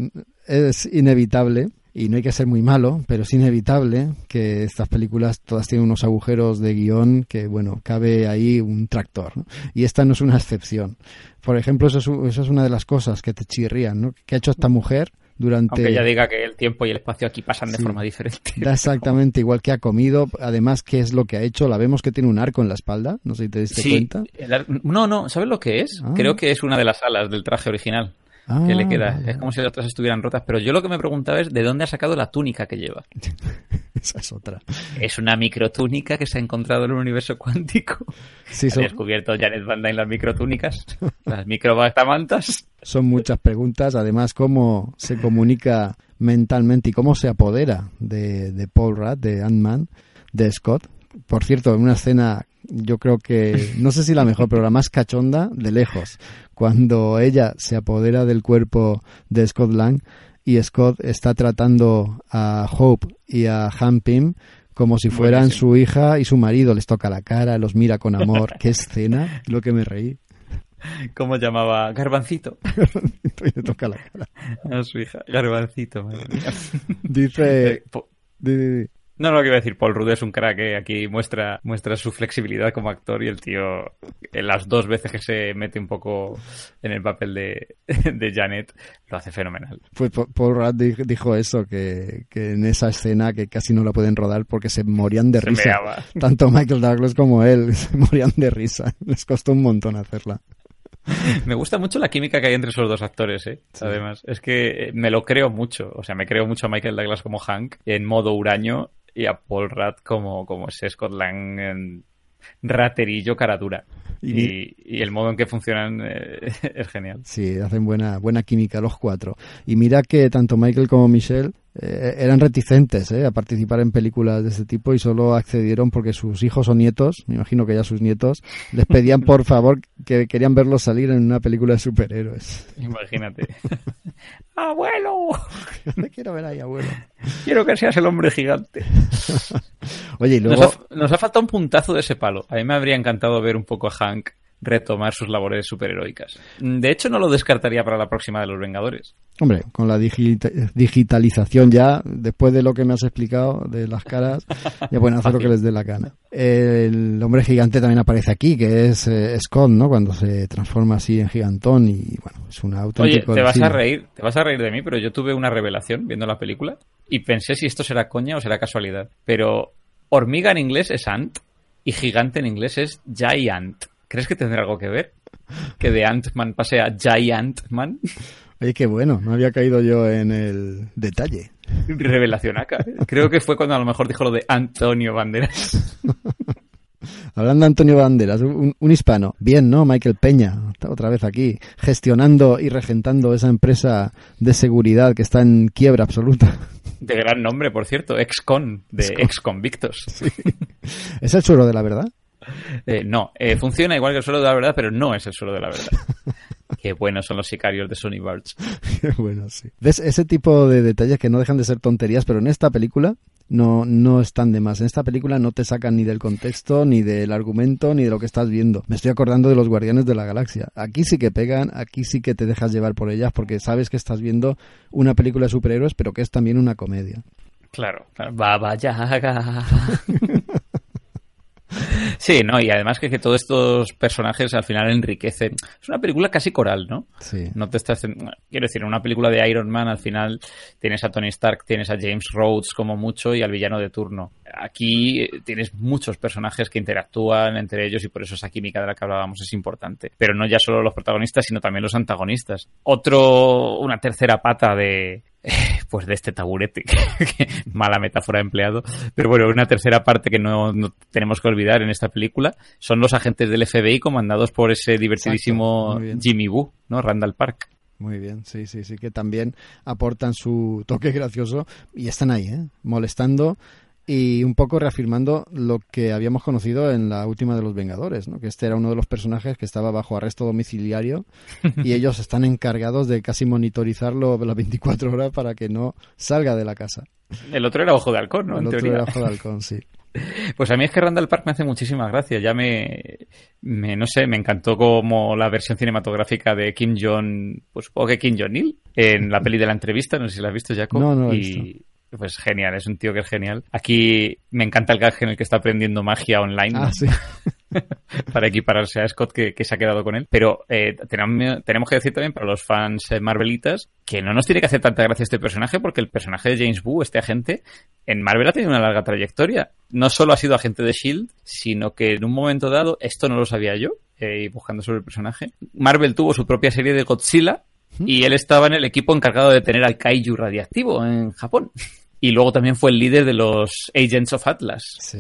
Speaker 2: es inevitable, y no hay que ser muy malo, pero es inevitable que estas películas todas tienen unos agujeros de guion que, bueno, cabe ahí un tractor, ¿no? Y esta no es una excepción. Por ejemplo, eso es, eso es una de las cosas que te chirrían, ¿no? ¿Qué ha hecho esta mujer durante...
Speaker 3: Aunque ella diga que el tiempo y el espacio aquí pasan de forma diferente.
Speaker 2: Da exactamente igual que ha comido, además, ¿qué es lo que ha hecho? La vemos que tiene un arco en la espalda, no sé si te diste
Speaker 3: Sí,
Speaker 2: cuenta.
Speaker 3: el ar- no, no, ¿sabes lo que es?
Speaker 2: Ah.
Speaker 3: Creo que es una de las alas del traje original
Speaker 2: Ah,
Speaker 3: que le queda.
Speaker 2: vale.
Speaker 3: Es como si las otras estuvieran rotas. Pero yo lo que me preguntaba es de dónde ha sacado la túnica que lleva.
Speaker 2: Esa es otra.
Speaker 3: Es una microtúnica que se ha encontrado en un universo cuántico.
Speaker 2: Sí,
Speaker 3: Ha
Speaker 2: son,
Speaker 3: descubierto Janet Van Dyne las microtúnicas, las microbactamantas.
Speaker 2: son muchas preguntas. Además, cómo se comunica mentalmente y cómo se apodera de, de Paul Rudd, de Ant-Man, de Scott. Por cierto, en una escena, yo creo que, no sé si la mejor, pero la más cachonda de lejos, cuando ella se apodera del cuerpo de Scott Lang y Scott está tratando a Hope y a Han Pym como si fueran
Speaker 3: Buenísimo.
Speaker 2: su hija y su marido, les toca la cara, los mira con amor. ¡Qué escena! Lo que me reí.
Speaker 3: ¿Cómo llamaba? Garbancito.
Speaker 2: y le toca la cara.
Speaker 3: A su hija. Garbancito, madre mía.
Speaker 2: Dice...
Speaker 3: Eh, po-
Speaker 2: di- di- di.
Speaker 3: No, no, lo que iba a decir, Paul Rudd es un crack que aquí muestra, muestra su flexibilidad como actor y el tío, en las dos veces que se mete un poco en el papel de, de Janet, lo hace fenomenal.
Speaker 2: Pues Pa- Paul Rudd di- dijo eso, que, que en esa escena que casi no la pueden rodar porque se morían de
Speaker 3: Se
Speaker 2: risa.
Speaker 3: meaba.
Speaker 2: Tanto Michael Douglas como él se morían de risa. Les costó un montón hacerla.
Speaker 3: Me gusta mucho la química que hay entre esos dos actores, ¿eh? Además, es que me lo creo mucho. O sea, me creo mucho a Michael Douglas como Hank en modo huraño y a Paul Rudd como, como ese Scott Lang en raterillo cara dura.
Speaker 2: Y-
Speaker 3: Y, y el modo en que funcionan eh, es genial.
Speaker 2: Sí, hacen buena, buena química los cuatro. Y mira que tanto Michael como Michelle eh, eran reticentes eh, a participar en películas de este tipo y solo accedieron porque sus hijos o nietos, me imagino que ya sus nietos, les pedían por favor que querían verlos salir en una película de superhéroes.
Speaker 3: Imagínate. ¡Abuelo!
Speaker 2: Me quiero ver ahí, abuelo.
Speaker 3: Quiero que seas el hombre gigante.
Speaker 2: Oye, y
Speaker 3: Nos
Speaker 2: luego...
Speaker 3: ha, nos ha faltado un puntazo de ese palo. A mí me habría encantado ver un poco a Hank retomar sus labores superheroicas. De hecho, no lo descartaría para la próxima de los Vengadores.
Speaker 2: Hombre, con la digita- digitalización ya, después de lo que me has explicado de las caras, ya pueden hacer lo que les dé la gana. El hombre gigante también aparece aquí, que es eh, Scott, ¿no? Cuando se transforma así en gigantón y bueno, es un
Speaker 3: Oye,
Speaker 2: auténtico...
Speaker 3: te vas a reír, te vas a reír de mí, pero yo tuve una revelación viendo la película y pensé si esto será coña o será casualidad. Pero hormiga en inglés es ant y gigante en inglés es giant. ¿Crees que tendrá algo que ver? Que de Ant-Man pase a Giant-Man.
Speaker 2: Oye, qué bueno, no había caído yo en el detalle.
Speaker 3: Revelación acá. ¿eh? Creo que fue cuando a lo mejor dijo lo de Antonio Banderas.
Speaker 2: Hablando de Antonio Banderas, un, un hispano. Bien, ¿no? Michael Peña, otra vez aquí, gestionando y regentando esa empresa de seguridad que está en quiebra absoluta.
Speaker 3: De gran nombre, por cierto, ex-con, de
Speaker 2: Ex-con.
Speaker 3: ex-convictos.
Speaker 2: ¿Es el suelo de la verdad?
Speaker 3: Eh, no, eh, funciona igual que el suelo de la verdad, pero no es el suelo de la verdad. Qué buenos son los sicarios de Sony Birds.
Speaker 2: Qué bueno, sí. ¿Ves? Ese tipo de detalles que no dejan de ser tonterías, pero en esta película no, no están de más. En esta película no te sacan ni del contexto, ni del argumento, ni de lo que estás viendo. Me estoy acordando de los Guardianes de la Galaxia. Aquí sí que pegan, aquí sí que te dejas llevar por ellas, porque sabes que estás viendo una película de superhéroes, pero que es también una comedia.
Speaker 3: Claro, claro. Baba Yaga. Sí, no, y además que, que todos estos personajes al final enriquecen. Es una película casi coral, ¿no?
Speaker 2: Sí.
Speaker 3: No te estás. Quiero decir, en una película de Iron Man al final tienes a Tony Stark, tienes a James Rhodes como mucho y al villano de turno. Aquí eh, tienes muchos personajes que interactúan entre ellos y por eso esa química de la que hablábamos es importante. Pero no ya solo los protagonistas, sino también los antagonistas. Otro, una tercera pata de, pues de este taburete, que mala metáfora empleado, pero bueno, una tercera parte que no, no tenemos que olvidar en esta película son los agentes del FBI comandados por ese divertidísimo. Jimmy Woo, ¿no? Randall Park.
Speaker 2: Muy bien, sí, sí, sí, que también aportan su toque gracioso y están ahí, ¿eh? molestando y un poco reafirmando lo que habíamos conocido en la última de los Vengadores, ¿no? que este era uno de los personajes que estaba bajo arresto domiciliario y ellos están encargados de casi monitorizarlo las 24 horas para que no salga de la casa.
Speaker 3: El otro era Ojo de Halcón, ¿no?
Speaker 2: El
Speaker 3: en
Speaker 2: otro
Speaker 3: teoría.
Speaker 2: era Ojo de Halcón, sí.
Speaker 3: Pues a mí es que Randall Park me hace muchísimas gracias. Ya me, me, no sé, me encantó como la versión cinematográfica de Kim Jong, pues supongo que Kim Jong-il, en la peli de la entrevista, no sé si la has visto, Jacob.
Speaker 2: No, no he
Speaker 3: y pues genial, es un tío que es genial. Aquí me encanta el gag en el que está aprendiendo magia online.
Speaker 2: Ah, sí.
Speaker 3: para equipararse a Scott que, que se ha quedado con él. Pero eh, tenemos, tenemos que decir también para los fans eh, marvelitas que no nos tiene que hacer tanta gracia este personaje porque el personaje de James Wu, este agente, en Marvel ha tenido una larga trayectoria. No solo ha sido agente de S.H.I.E.L.D., sino que en un momento dado, esto no lo sabía yo, eh, y buscando sobre el personaje, Marvel tuvo su propia serie de Godzilla y él estaba en el equipo encargado de tener al Kaiju radiactivo en Japón. Y luego también fue el líder de los Agents of Atlas.
Speaker 2: Sí.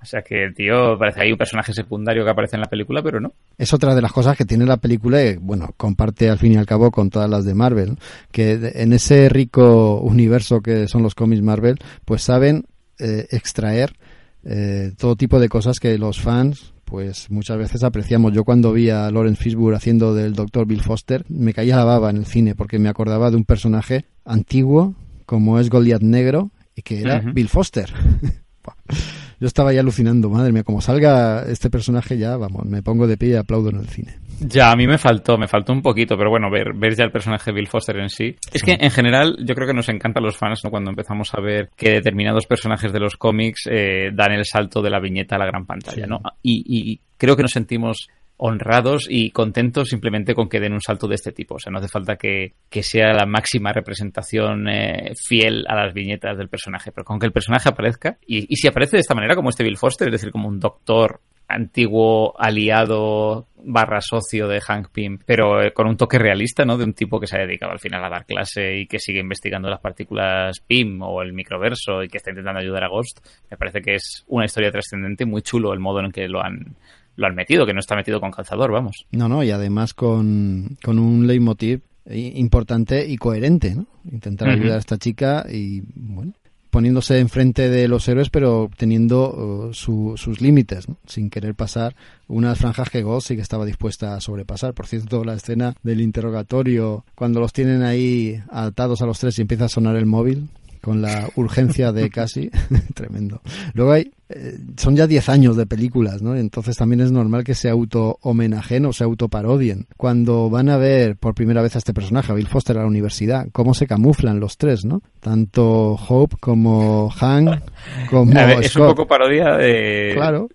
Speaker 3: O sea que el tío parece ahí un personaje secundario que aparece en la película, pero no.
Speaker 2: Es otra de las cosas que tiene la película y, bueno, comparte al fin y al cabo con todas las de Marvel, que en ese rico universo que son los cómics Marvel, pues saben eh, extraer eh, todo tipo de cosas que los fans pues muchas veces apreciamos. Yo cuando vi a Lawrence Fishburne haciendo del Dr. Bill Foster, me caía la baba en el cine porque me acordaba de un personaje antiguo como es Goliath Negro y que era. Bill Foster. Yo estaba ya alucinando, madre mía, como salga este personaje ya, vamos, me pongo de pie y aplaudo en el cine.
Speaker 3: Ya, a mí me faltó, me faltó un poquito, pero bueno, ver, ver ya el personaje de Bill Foster en sí. Es que en general yo creo que nos encanta a los fans ¿no? cuando empezamos a ver que determinados personajes de los cómics eh, dan el salto de la viñeta a la gran pantalla,
Speaker 2: Sí.
Speaker 3: ¿no? Y, y creo que nos sentimos honrados y contentos simplemente con que den un salto de este tipo. O sea, no hace falta que, que sea la máxima representación eh, fiel a las viñetas del personaje, pero con que el personaje aparezca, y, si aparece de esta manera como este Bill Foster, es decir, como un doctor antiguo aliado barra socio de Hank Pym, pero eh, con un toque realista, ¿no? De un tipo que se ha dedicado al final a dar clase y que sigue investigando las partículas Pym o el microverso y que está intentando ayudar a Ghost. Me parece que es una historia trascendente, muy chulo el modo en que lo han lo han metido, que no está metido con calzador, vamos.
Speaker 2: No, no, y además con, con un leitmotiv importante y coherente, ¿no? Intentar ayudar a esta chica y, bueno, poniéndose enfrente de los héroes, pero teniendo uh, su- sus límites, ¿no? Sin querer pasar unas franjas que Ghost sí que estaba dispuesta a sobrepasar. Por cierto, la escena del interrogatorio, cuando los tienen ahí atados a los tres y empieza a sonar el móvil, con la urgencia de casi tremendo. Luego hay eh, son ya 10 años de películas, ¿no? Entonces también es normal que se auto homenajen o se autoparodien. Cuando van a ver por primera vez a este personaje, a Bill Foster a la universidad, cómo se camuflan los tres, ¿no? Tanto Hope como Han como
Speaker 3: ver, es un poco parodia de,
Speaker 2: Claro,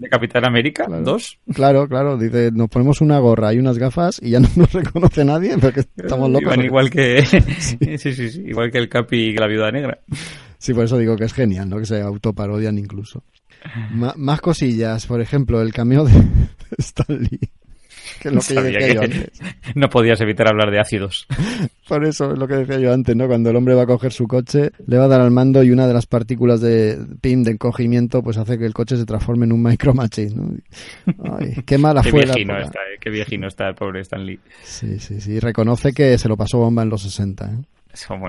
Speaker 3: de Capitán América
Speaker 2: Claro.
Speaker 3: 2.
Speaker 2: claro, claro. Dice, nos ponemos una gorra y unas gafas y ya no nos reconoce nadie porque estamos locos.
Speaker 3: Iban igual que sí, sí, sí, igual que el Capi y la Viuda Negra.
Speaker 2: Sí, por eso digo que es genial, ¿no? Que se autoparodian incluso. Más cosillas, por ejemplo, el cameo de Stan Lee. Que es lo que yo decía yo antes.
Speaker 3: no podías evitar hablar de ácidos.
Speaker 2: Por eso es lo que decía yo antes, ¿no? Cuando el hombre va a coger su coche, le va a dar al mando y una de las partículas de PIM de encogimiento pues hace que el coche se transforme en un micro machine, ¿no? Ay, qué mala
Speaker 3: Qué
Speaker 2: fue la
Speaker 3: viejino está, eh, qué viejino está el pobre Stan Lee.
Speaker 2: Sí, sí, sí. Reconoce que se lo pasó bomba en los 60, ¿eh?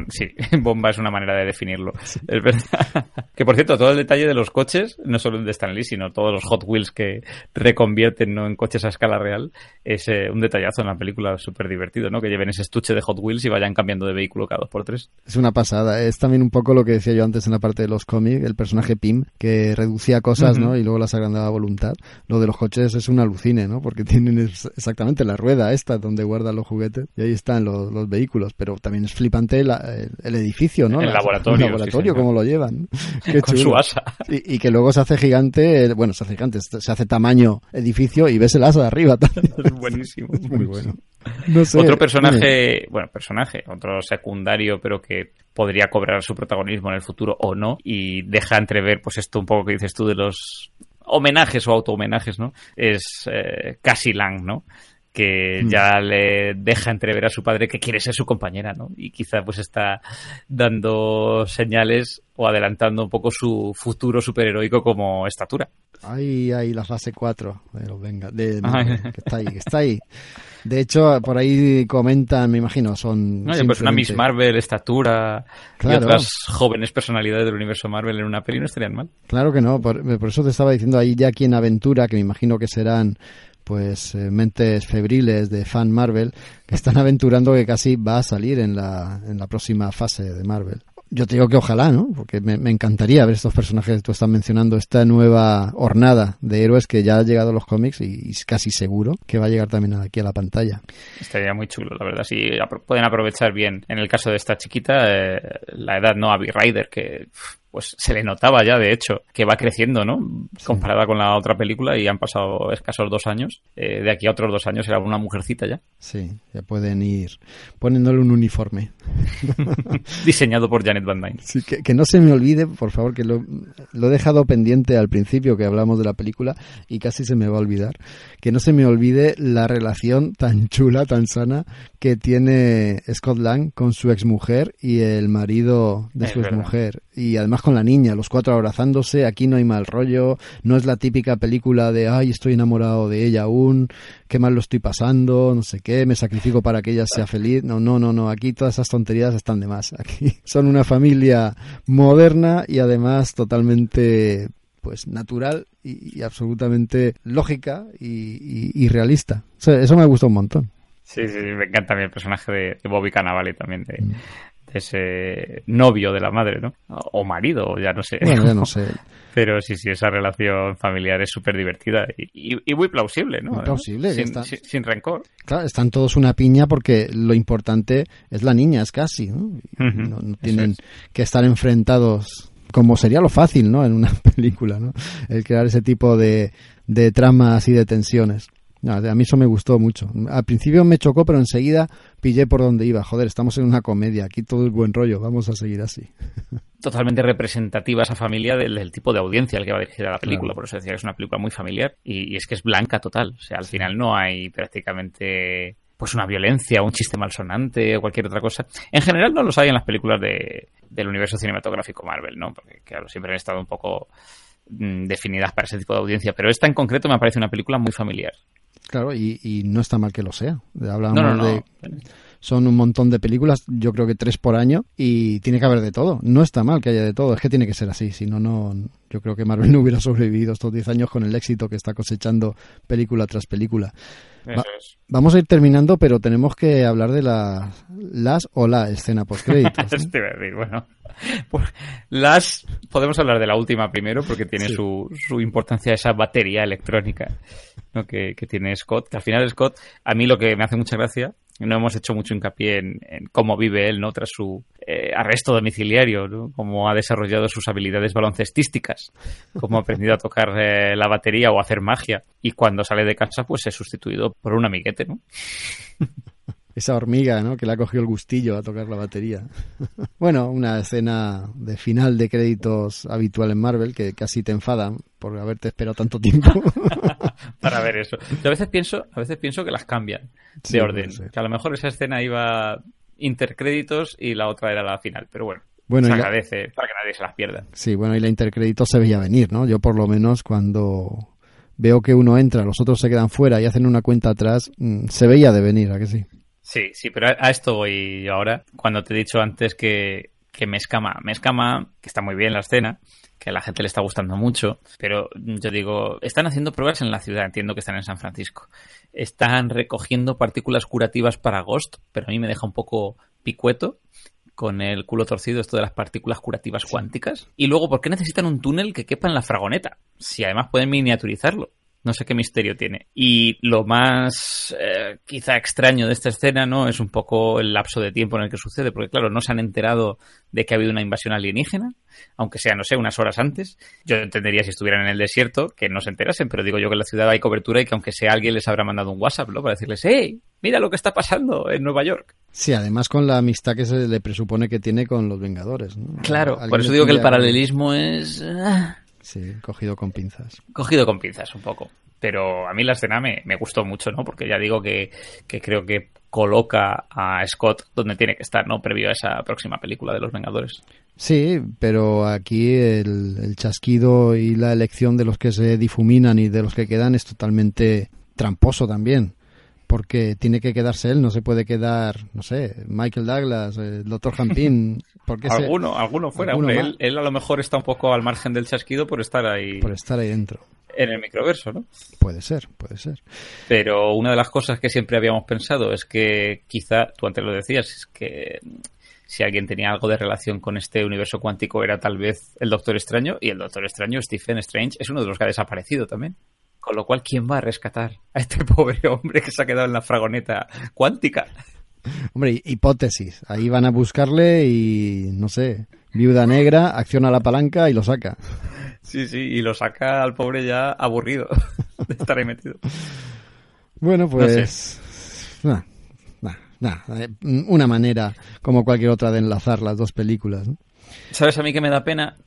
Speaker 3: Sí, bomba es una manera de definirlo. Es verdad. Que por cierto, todo el detalle de los coches, no solo el de Stan Lee, sino todos los Hot Wheels que reconvierten ¿no? en coches a escala real, es eh, un detallazo en la película súper divertido, ¿no? Que lleven ese estuche de Hot Wheels y vayan cambiando de vehículo cada dos por tres.
Speaker 2: Es una pasada. Es también un poco lo que decía yo antes en la parte de los cómics, el personaje Pim, que reducía cosas, ¿no? Y luego las agrandaba a voluntad. Lo de los coches es un alucine, ¿no? Porque tienen exactamente la rueda esta donde guardan los juguetes y ahí están los, los vehículos. Pero también es flipante la- el, edificio, ¿no?
Speaker 3: El laboratorio,
Speaker 2: El laboratorio,
Speaker 3: sí,
Speaker 2: cómo lo llevan. Qué
Speaker 3: Con
Speaker 2: chulo.
Speaker 3: su asa.
Speaker 2: Y, y que luego se hace gigante, bueno, se hace gigante, se hace tamaño edificio y ves el asa de arriba también.
Speaker 3: Es buenísimo.
Speaker 2: Es muy bueno. No sé,
Speaker 3: Otro personaje, bueno, personaje, otro secundario, pero que podría cobrar su protagonismo en el futuro o no, y deja entrever, pues esto un poco que dices tú de los homenajes o auto-homenajes, ¿no? Es eh, Cassie Lang, ¿no? Que
Speaker 2: Mm.
Speaker 3: ya le deja entrever a su padre que quiere ser su compañera, ¿no? Y quizá pues está dando señales o adelantando un poco su futuro superheroico como estatura.
Speaker 2: Ay, ay, la fase 4 de los Venga, de, que está ahí, que está ahí. De hecho, por ahí comentan, me imagino, son...
Speaker 3: No, pues una Miss
Speaker 2: simplemente-
Speaker 3: Marvel, estatura
Speaker 2: Claro.
Speaker 3: y otras jóvenes personalidades del universo Marvel en una peli no estarían mal.
Speaker 2: Claro que no, por, por eso te estaba diciendo ahí ya aquí en Aventura, que me imagino que serán pues eh, mentes febriles de fan Marvel, que están aventurando que casi va a salir en la, en la próxima fase de Marvel. Yo te digo que ojalá, ¿no? Porque me, encantaría ver estos personajes que tú estás mencionando, esta nueva hornada de héroes que ya ha llegado a los cómics y, y es casi seguro que va a llegar también aquí a la pantalla.
Speaker 3: Estaría muy chulo, la verdad. Si pueden aprovechar bien, en el caso de esta chiquita, eh, la edad, ¿no? Abby Ryder, que pues se le notaba ya, de hecho, que va creciendo, ¿no? Comparada con la otra película y han pasado escasos dos años. Eh, de aquí a otros dos años era una mujercita ya.
Speaker 2: Sí, ya pueden ir poniéndole un uniforme.
Speaker 3: Diseñado por Janet Van Dyne.
Speaker 2: Sí, que, que no se me olvide, por favor, que lo, lo he dejado pendiente al principio que hablamos de la película y casi se me va a olvidar. Que no se me olvide la relación tan chula, tan sana que tiene Scott Lang con su exmujer y el marido de
Speaker 3: Es
Speaker 2: su exmujer. Y además con la niña, los cuatro abrazándose, aquí no hay mal rollo, no es la típica película de, ay, estoy enamorado de ella aún, qué mal lo estoy pasando, no sé qué, me sacrifico para que ella sea feliz. No, no, no, no, aquí todas esas tonterías están de más. Aquí son una familia moderna y además totalmente pues natural y, y absolutamente lógica y, y- y realista. O sea, eso me gusta un montón.
Speaker 3: Sí, sí, me encanta a mí el personaje de, de Bobby Cannavale también, de, de ese novio de la madre, ¿no? O marido, ya no sé.
Speaker 2: Bueno, ya no sé.
Speaker 3: Pero sí, sí, esa relación familiar es súper divertida y, y- y muy plausible, ¿no?
Speaker 2: Muy plausible,
Speaker 3: Sin,
Speaker 2: está-
Speaker 3: sin- sin rencor.
Speaker 2: Claro, están todos una piña porque lo importante es la niña, es casi, ¿no? No, tienen
Speaker 3: es.
Speaker 2: que estar enfrentados como sería lo fácil, ¿no? En una película, ¿no? El crear ese tipo de, de tramas y de tensiones. No, a mí eso me gustó mucho. Al principio me chocó, pero enseguida pillé por donde iba. Joder, estamos en una comedia, aquí todo es buen rollo, vamos a seguir así.
Speaker 3: Totalmente representativa esa familia del, del tipo de audiencia al que va dirigida la película.
Speaker 2: Claro.
Speaker 3: Por eso decía que es una película muy familiar y, y es que es blanca total. O sea, al final no hay prácticamente pues una violencia, un chiste malsonante o cualquier otra cosa. En general no los hay en las películas de, del universo cinematográfico Marvel, ¿no? Porque claro, siempre han estado un poco mm, definidas para ese tipo de audiencia. Pero esta en concreto me parece una película muy familiar.
Speaker 2: Claro, y, y no está mal que lo sea. Hablamos
Speaker 3: No, no, no.
Speaker 2: de son un montón de películas, yo creo que tres por año, y tiene que haber de todo. No está mal que haya de todo, es que tiene que ser así, si no, no, yo creo que Marvel no hubiera sobrevivido estos 10 años con el éxito que está cosechando película tras película.
Speaker 3: Eso
Speaker 2: Va-
Speaker 3: es.
Speaker 2: Vamos a ir terminando, pero tenemos que hablar de la, las o la escena postcréditos. ¿no?
Speaker 3: Eso te iba a decir, bueno. Pues, las podemos hablar de la última primero porque tiene
Speaker 2: Sí.
Speaker 3: su, su importancia esa batería electrónica ¿no? que, que tiene Scott. Que al final Scott, a mí lo que me hace mucha gracia, no hemos hecho mucho hincapié en, cómo vive él, ¿no? Tras su eh, arresto domiciliario, ¿no? Cómo ha desarrollado sus habilidades baloncestísticas, cómo ha aprendido a tocar eh, la batería o a hacer magia. Y cuando sale de casa, pues es sustituido por un amiguete, ¿no?
Speaker 2: Esa hormiga, ¿no? Que le ha cogido el gustillo a tocar la batería. bueno, una escena de final de créditos habitual en Marvel que casi te enfadan por haberte esperado tanto tiempo.
Speaker 3: para ver eso. Yo a veces pienso, a veces pienso que las cambian de
Speaker 2: Sí,
Speaker 3: orden. Que a lo mejor esa escena iba intercréditos y la otra era la final. Pero bueno,
Speaker 2: Bueno,
Speaker 3: se
Speaker 2: la-
Speaker 3: agradece para que nadie se las pierda.
Speaker 2: Sí, bueno, y la intercrédito se veía venir, ¿no? Yo por lo menos cuando veo que uno entra, los otros se quedan fuera y hacen una cuenta atrás, mm, se veía de venir, ¿a que sí?
Speaker 3: Sí, sí, pero a, esto voy yo ahora. Cuando te he dicho antes que, que me escama, me escama, que está muy bien la escena, que a la gente le está gustando mucho, pero yo digo, están haciendo pruebas en la ciudad, entiendo que están en San Francisco. Están recogiendo partículas curativas para Ghost, pero a mí me deja un poco picueto con el culo torcido esto de las partículas curativas cuánticas. Y luego, ¿por qué necesitan un túnel que quepa en la fragoneta? Si además pueden miniaturizarlo. No sé qué misterio tiene. Y lo más eh, quizá extraño de esta escena, ¿no? Es un poco el lapso de tiempo en el que sucede, porque claro, no se han enterado de que ha habido una invasión alienígena, aunque sea, no sé, unas horas antes. Yo entendería si estuvieran en el desierto que no se enterasen, pero digo yo que en la ciudad hay cobertura y que aunque sea alguien les habrá mandado un WhatsApp, ¿no? Para decirles, ¡hey! Mira lo que está pasando en Nueva York.
Speaker 2: Sí, además con la amistad que se le presupone que tiene con los Vengadores, ¿no?
Speaker 3: Claro, por eso digo que el paralelismo es...
Speaker 2: Sí, cogido con pinzas.
Speaker 3: cogido con pinzas un poco. Pero a mí la escena me, me gustó mucho, ¿no? Porque ya digo que, que creo que coloca a Scott donde tiene que estar, ¿no? Previo a esa próxima película de los Vengadores.
Speaker 2: Sí, pero aquí el, el chasquido y la elección de los que se difuminan y de los que quedan es totalmente tramposo también. Porque tiene que quedarse él, no se puede quedar, no sé, Michael Douglas, el Dr. Hampin. Porque se-
Speaker 3: Alguno, alguno fuera.
Speaker 2: alguno
Speaker 3: hombre. él, él a lo mejor está un poco al margen del chasquido por estar ahí
Speaker 2: por estar ahí dentro.
Speaker 3: en el microverso, ¿no?
Speaker 2: Puede ser, puede ser.
Speaker 3: Pero una de las cosas que siempre habíamos pensado es que quizá, tú antes lo decías, es que si alguien tenía algo de relación con este universo cuántico era tal vez el Doctor Extraño y el Doctor Extraño, Stephen Strange, es uno de los que ha desaparecido también. Con lo cual, ¿quién va a rescatar a este pobre hombre que se ha quedado en la fragoneta cuántica?
Speaker 2: Hombre, hi- hipótesis. Ahí van a buscarle y, no sé, viuda negra, acciona la palanca y lo saca.
Speaker 3: Sí, sí, y lo saca al pobre ya aburrido de estar ahí metido.
Speaker 2: Bueno, pues... nah, nah, nah, eh, una manera, como cualquier otra, de enlazar las dos películas. ¿no?
Speaker 3: ¿Sabes a mí que me da pena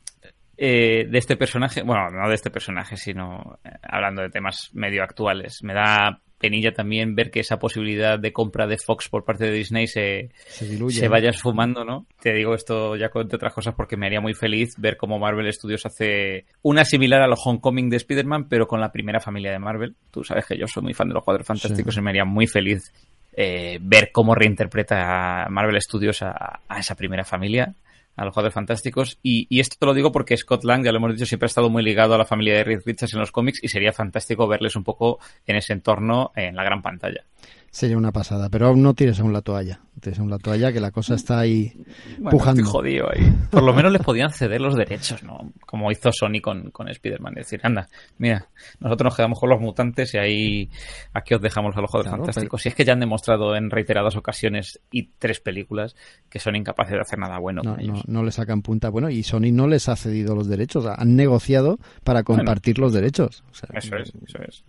Speaker 3: eh, de este personaje? Bueno, no de este personaje, sino eh, hablando de temas medio actuales. Me da penilla también ver que esa posibilidad de compra de Fox por parte de Disney se,
Speaker 2: Se diluye.
Speaker 3: se vaya esfumando, ¿no? Te digo esto ya con otras cosas porque me haría muy feliz ver cómo Marvel Studios hace una similar a los Homecoming de Spider-Man, pero con la primera familia de Marvel. Tú sabes que yo soy muy fan de los cuadros fantásticos y me haría muy feliz eh, ver cómo reinterpreta Marvel Studios a, a esa primera familia, a los Cuadros Fantásticos. Y, esto lo digo porque Scott Lang, ya lo hemos dicho, siempre ha estado muy ligado a la familia de Reed Richards en los cómics y sería fantástico verles un poco en ese entorno en la gran pantalla.
Speaker 2: Sería una pasada, pero no tires aún la toalla. Tienes una toalla que la cosa está ahí
Speaker 3: Bueno,
Speaker 2: pujando.
Speaker 3: estoy jodido ahí. Por lo menos les podían ceder los derechos, ¿no? Como hizo Sony con, con Spider-Man. Decir, anda, mira, nosotros nos quedamos con los mutantes y ahí aquí os dejamos a los juegos
Speaker 2: Claro,
Speaker 3: fantásticos. Y es que ya han demostrado en reiteradas ocasiones y tres películas que son incapaces de hacer nada bueno
Speaker 2: No,
Speaker 3: con
Speaker 2: no,
Speaker 3: ellos.
Speaker 2: no le sacan punta. Bueno, y Sony no les ha cedido los derechos. Han negociado para compartir los derechos. O sea,
Speaker 3: Eso es, eso es.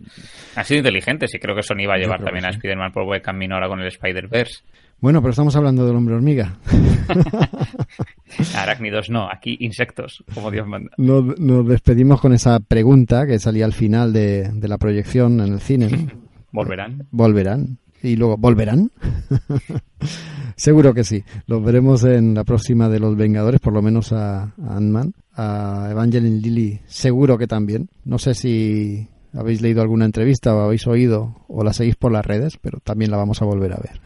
Speaker 3: Han sido inteligentes y creo que Sony va a llevar también a
Speaker 2: sí.
Speaker 3: Por buen camino ahora con el Spider-Verse.
Speaker 2: Bueno, pero estamos hablando del hombre hormiga.
Speaker 3: Arácnidos no, aquí insectos, como Dios manda.
Speaker 2: Nos, nos despedimos con esa pregunta que salía al final de, de la proyección en el cine. ¿no?
Speaker 3: ¿Volverán?
Speaker 2: ¿Volverán? Y luego, ¿volverán? Seguro que sí. Los veremos en la próxima de Los Vengadores, por lo menos a, a Ant-Man. A Evangeline Lilly, seguro que también. No sé si habéis leído alguna entrevista o habéis oído o la seguís por las redes, pero también la vamos a volver a ver.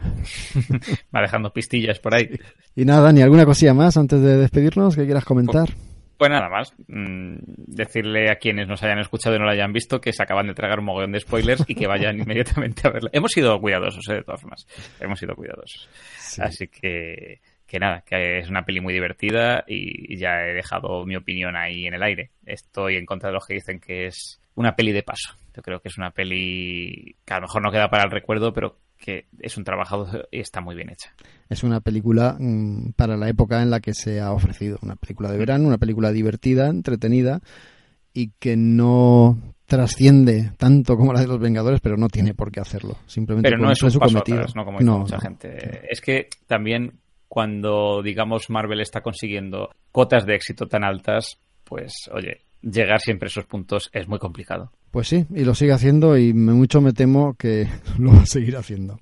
Speaker 3: Va dejando pistillas por ahí.
Speaker 2: Y nada, ni alguna cosilla más antes de despedirnos que quieras comentar.
Speaker 3: Pues nada más, mm, decirle a quienes nos hayan escuchado y no lo hayan visto que se acaban de tragar un mogollón de spoilers y que vayan inmediatamente a verla. Hemos sido cuidadosos, eh, de todas formas. Hemos sido cuidadosos. Así que, que nada, que es una peli muy divertida y ya he dejado mi opinión ahí en el aire. Estoy en contra de los que dicen que es una peli de paso. Yo creo que es una peli que a lo mejor no queda para el recuerdo, pero que es un trabajo y está muy bien hecha.
Speaker 2: Es una película mm, para la época en la que se ha ofrecido. Una película de verano, una película divertida, entretenida y que no trasciende tanto como la de los Vengadores, pero no tiene por qué hacerlo. Simplemente
Speaker 3: Pero no es un
Speaker 2: su
Speaker 3: paso
Speaker 2: cometido.
Speaker 3: atrás, ¿no? Como
Speaker 2: No,
Speaker 3: mucha
Speaker 2: no.
Speaker 3: gente. Es que también cuando, digamos, Marvel está consiguiendo cotas de éxito tan altas, pues, oye, llegar siempre a esos puntos es muy complicado.
Speaker 2: Pues sí, y lo sigue haciendo y mucho me temo que lo va a seguir haciendo.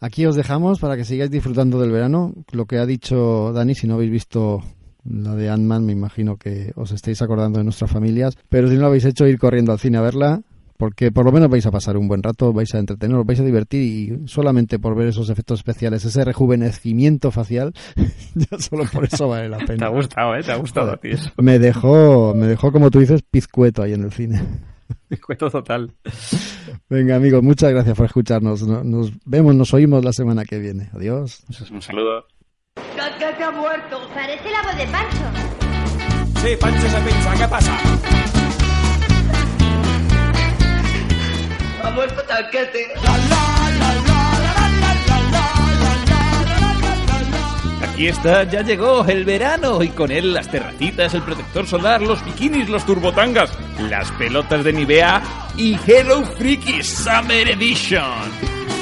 Speaker 2: Aquí os dejamos para que sigáis disfrutando del verano. Lo que ha dicho Dani, si no habéis visto la de Ant-Man, me imagino que os estáis acordando de nuestras familias. Pero si no lo habéis hecho, ir corriendo al cine a verla, porque por lo menos vais a pasar un buen rato, vais a entreteneros, vais a divertir y solamente por ver esos efectos especiales, ese rejuvenecimiento facial, ya solo por eso vale la
Speaker 3: Te
Speaker 2: pena.
Speaker 3: ha gustado, ¿eh? Te ha gustado a ti eso.
Speaker 2: Me dejó, me dejó, como tú dices, pizcueto ahí en el cine.
Speaker 3: Cuento total.
Speaker 2: Venga, amigos, muchas gracias por escucharnos. No- Nos vemos, nos oímos la semana que viene. Adiós.
Speaker 3: Un saludo.
Speaker 8: que ha muerto. Parece la voz de Pancho.
Speaker 9: Sí, Pancho se pincha, ¿qué pasa?
Speaker 3: Aquí está, ya llegó el verano y con él las terracitas, el protector solar, los bikinis, los turbotangas, las pelotas de Nivea y Hello Freaky Summer Edition.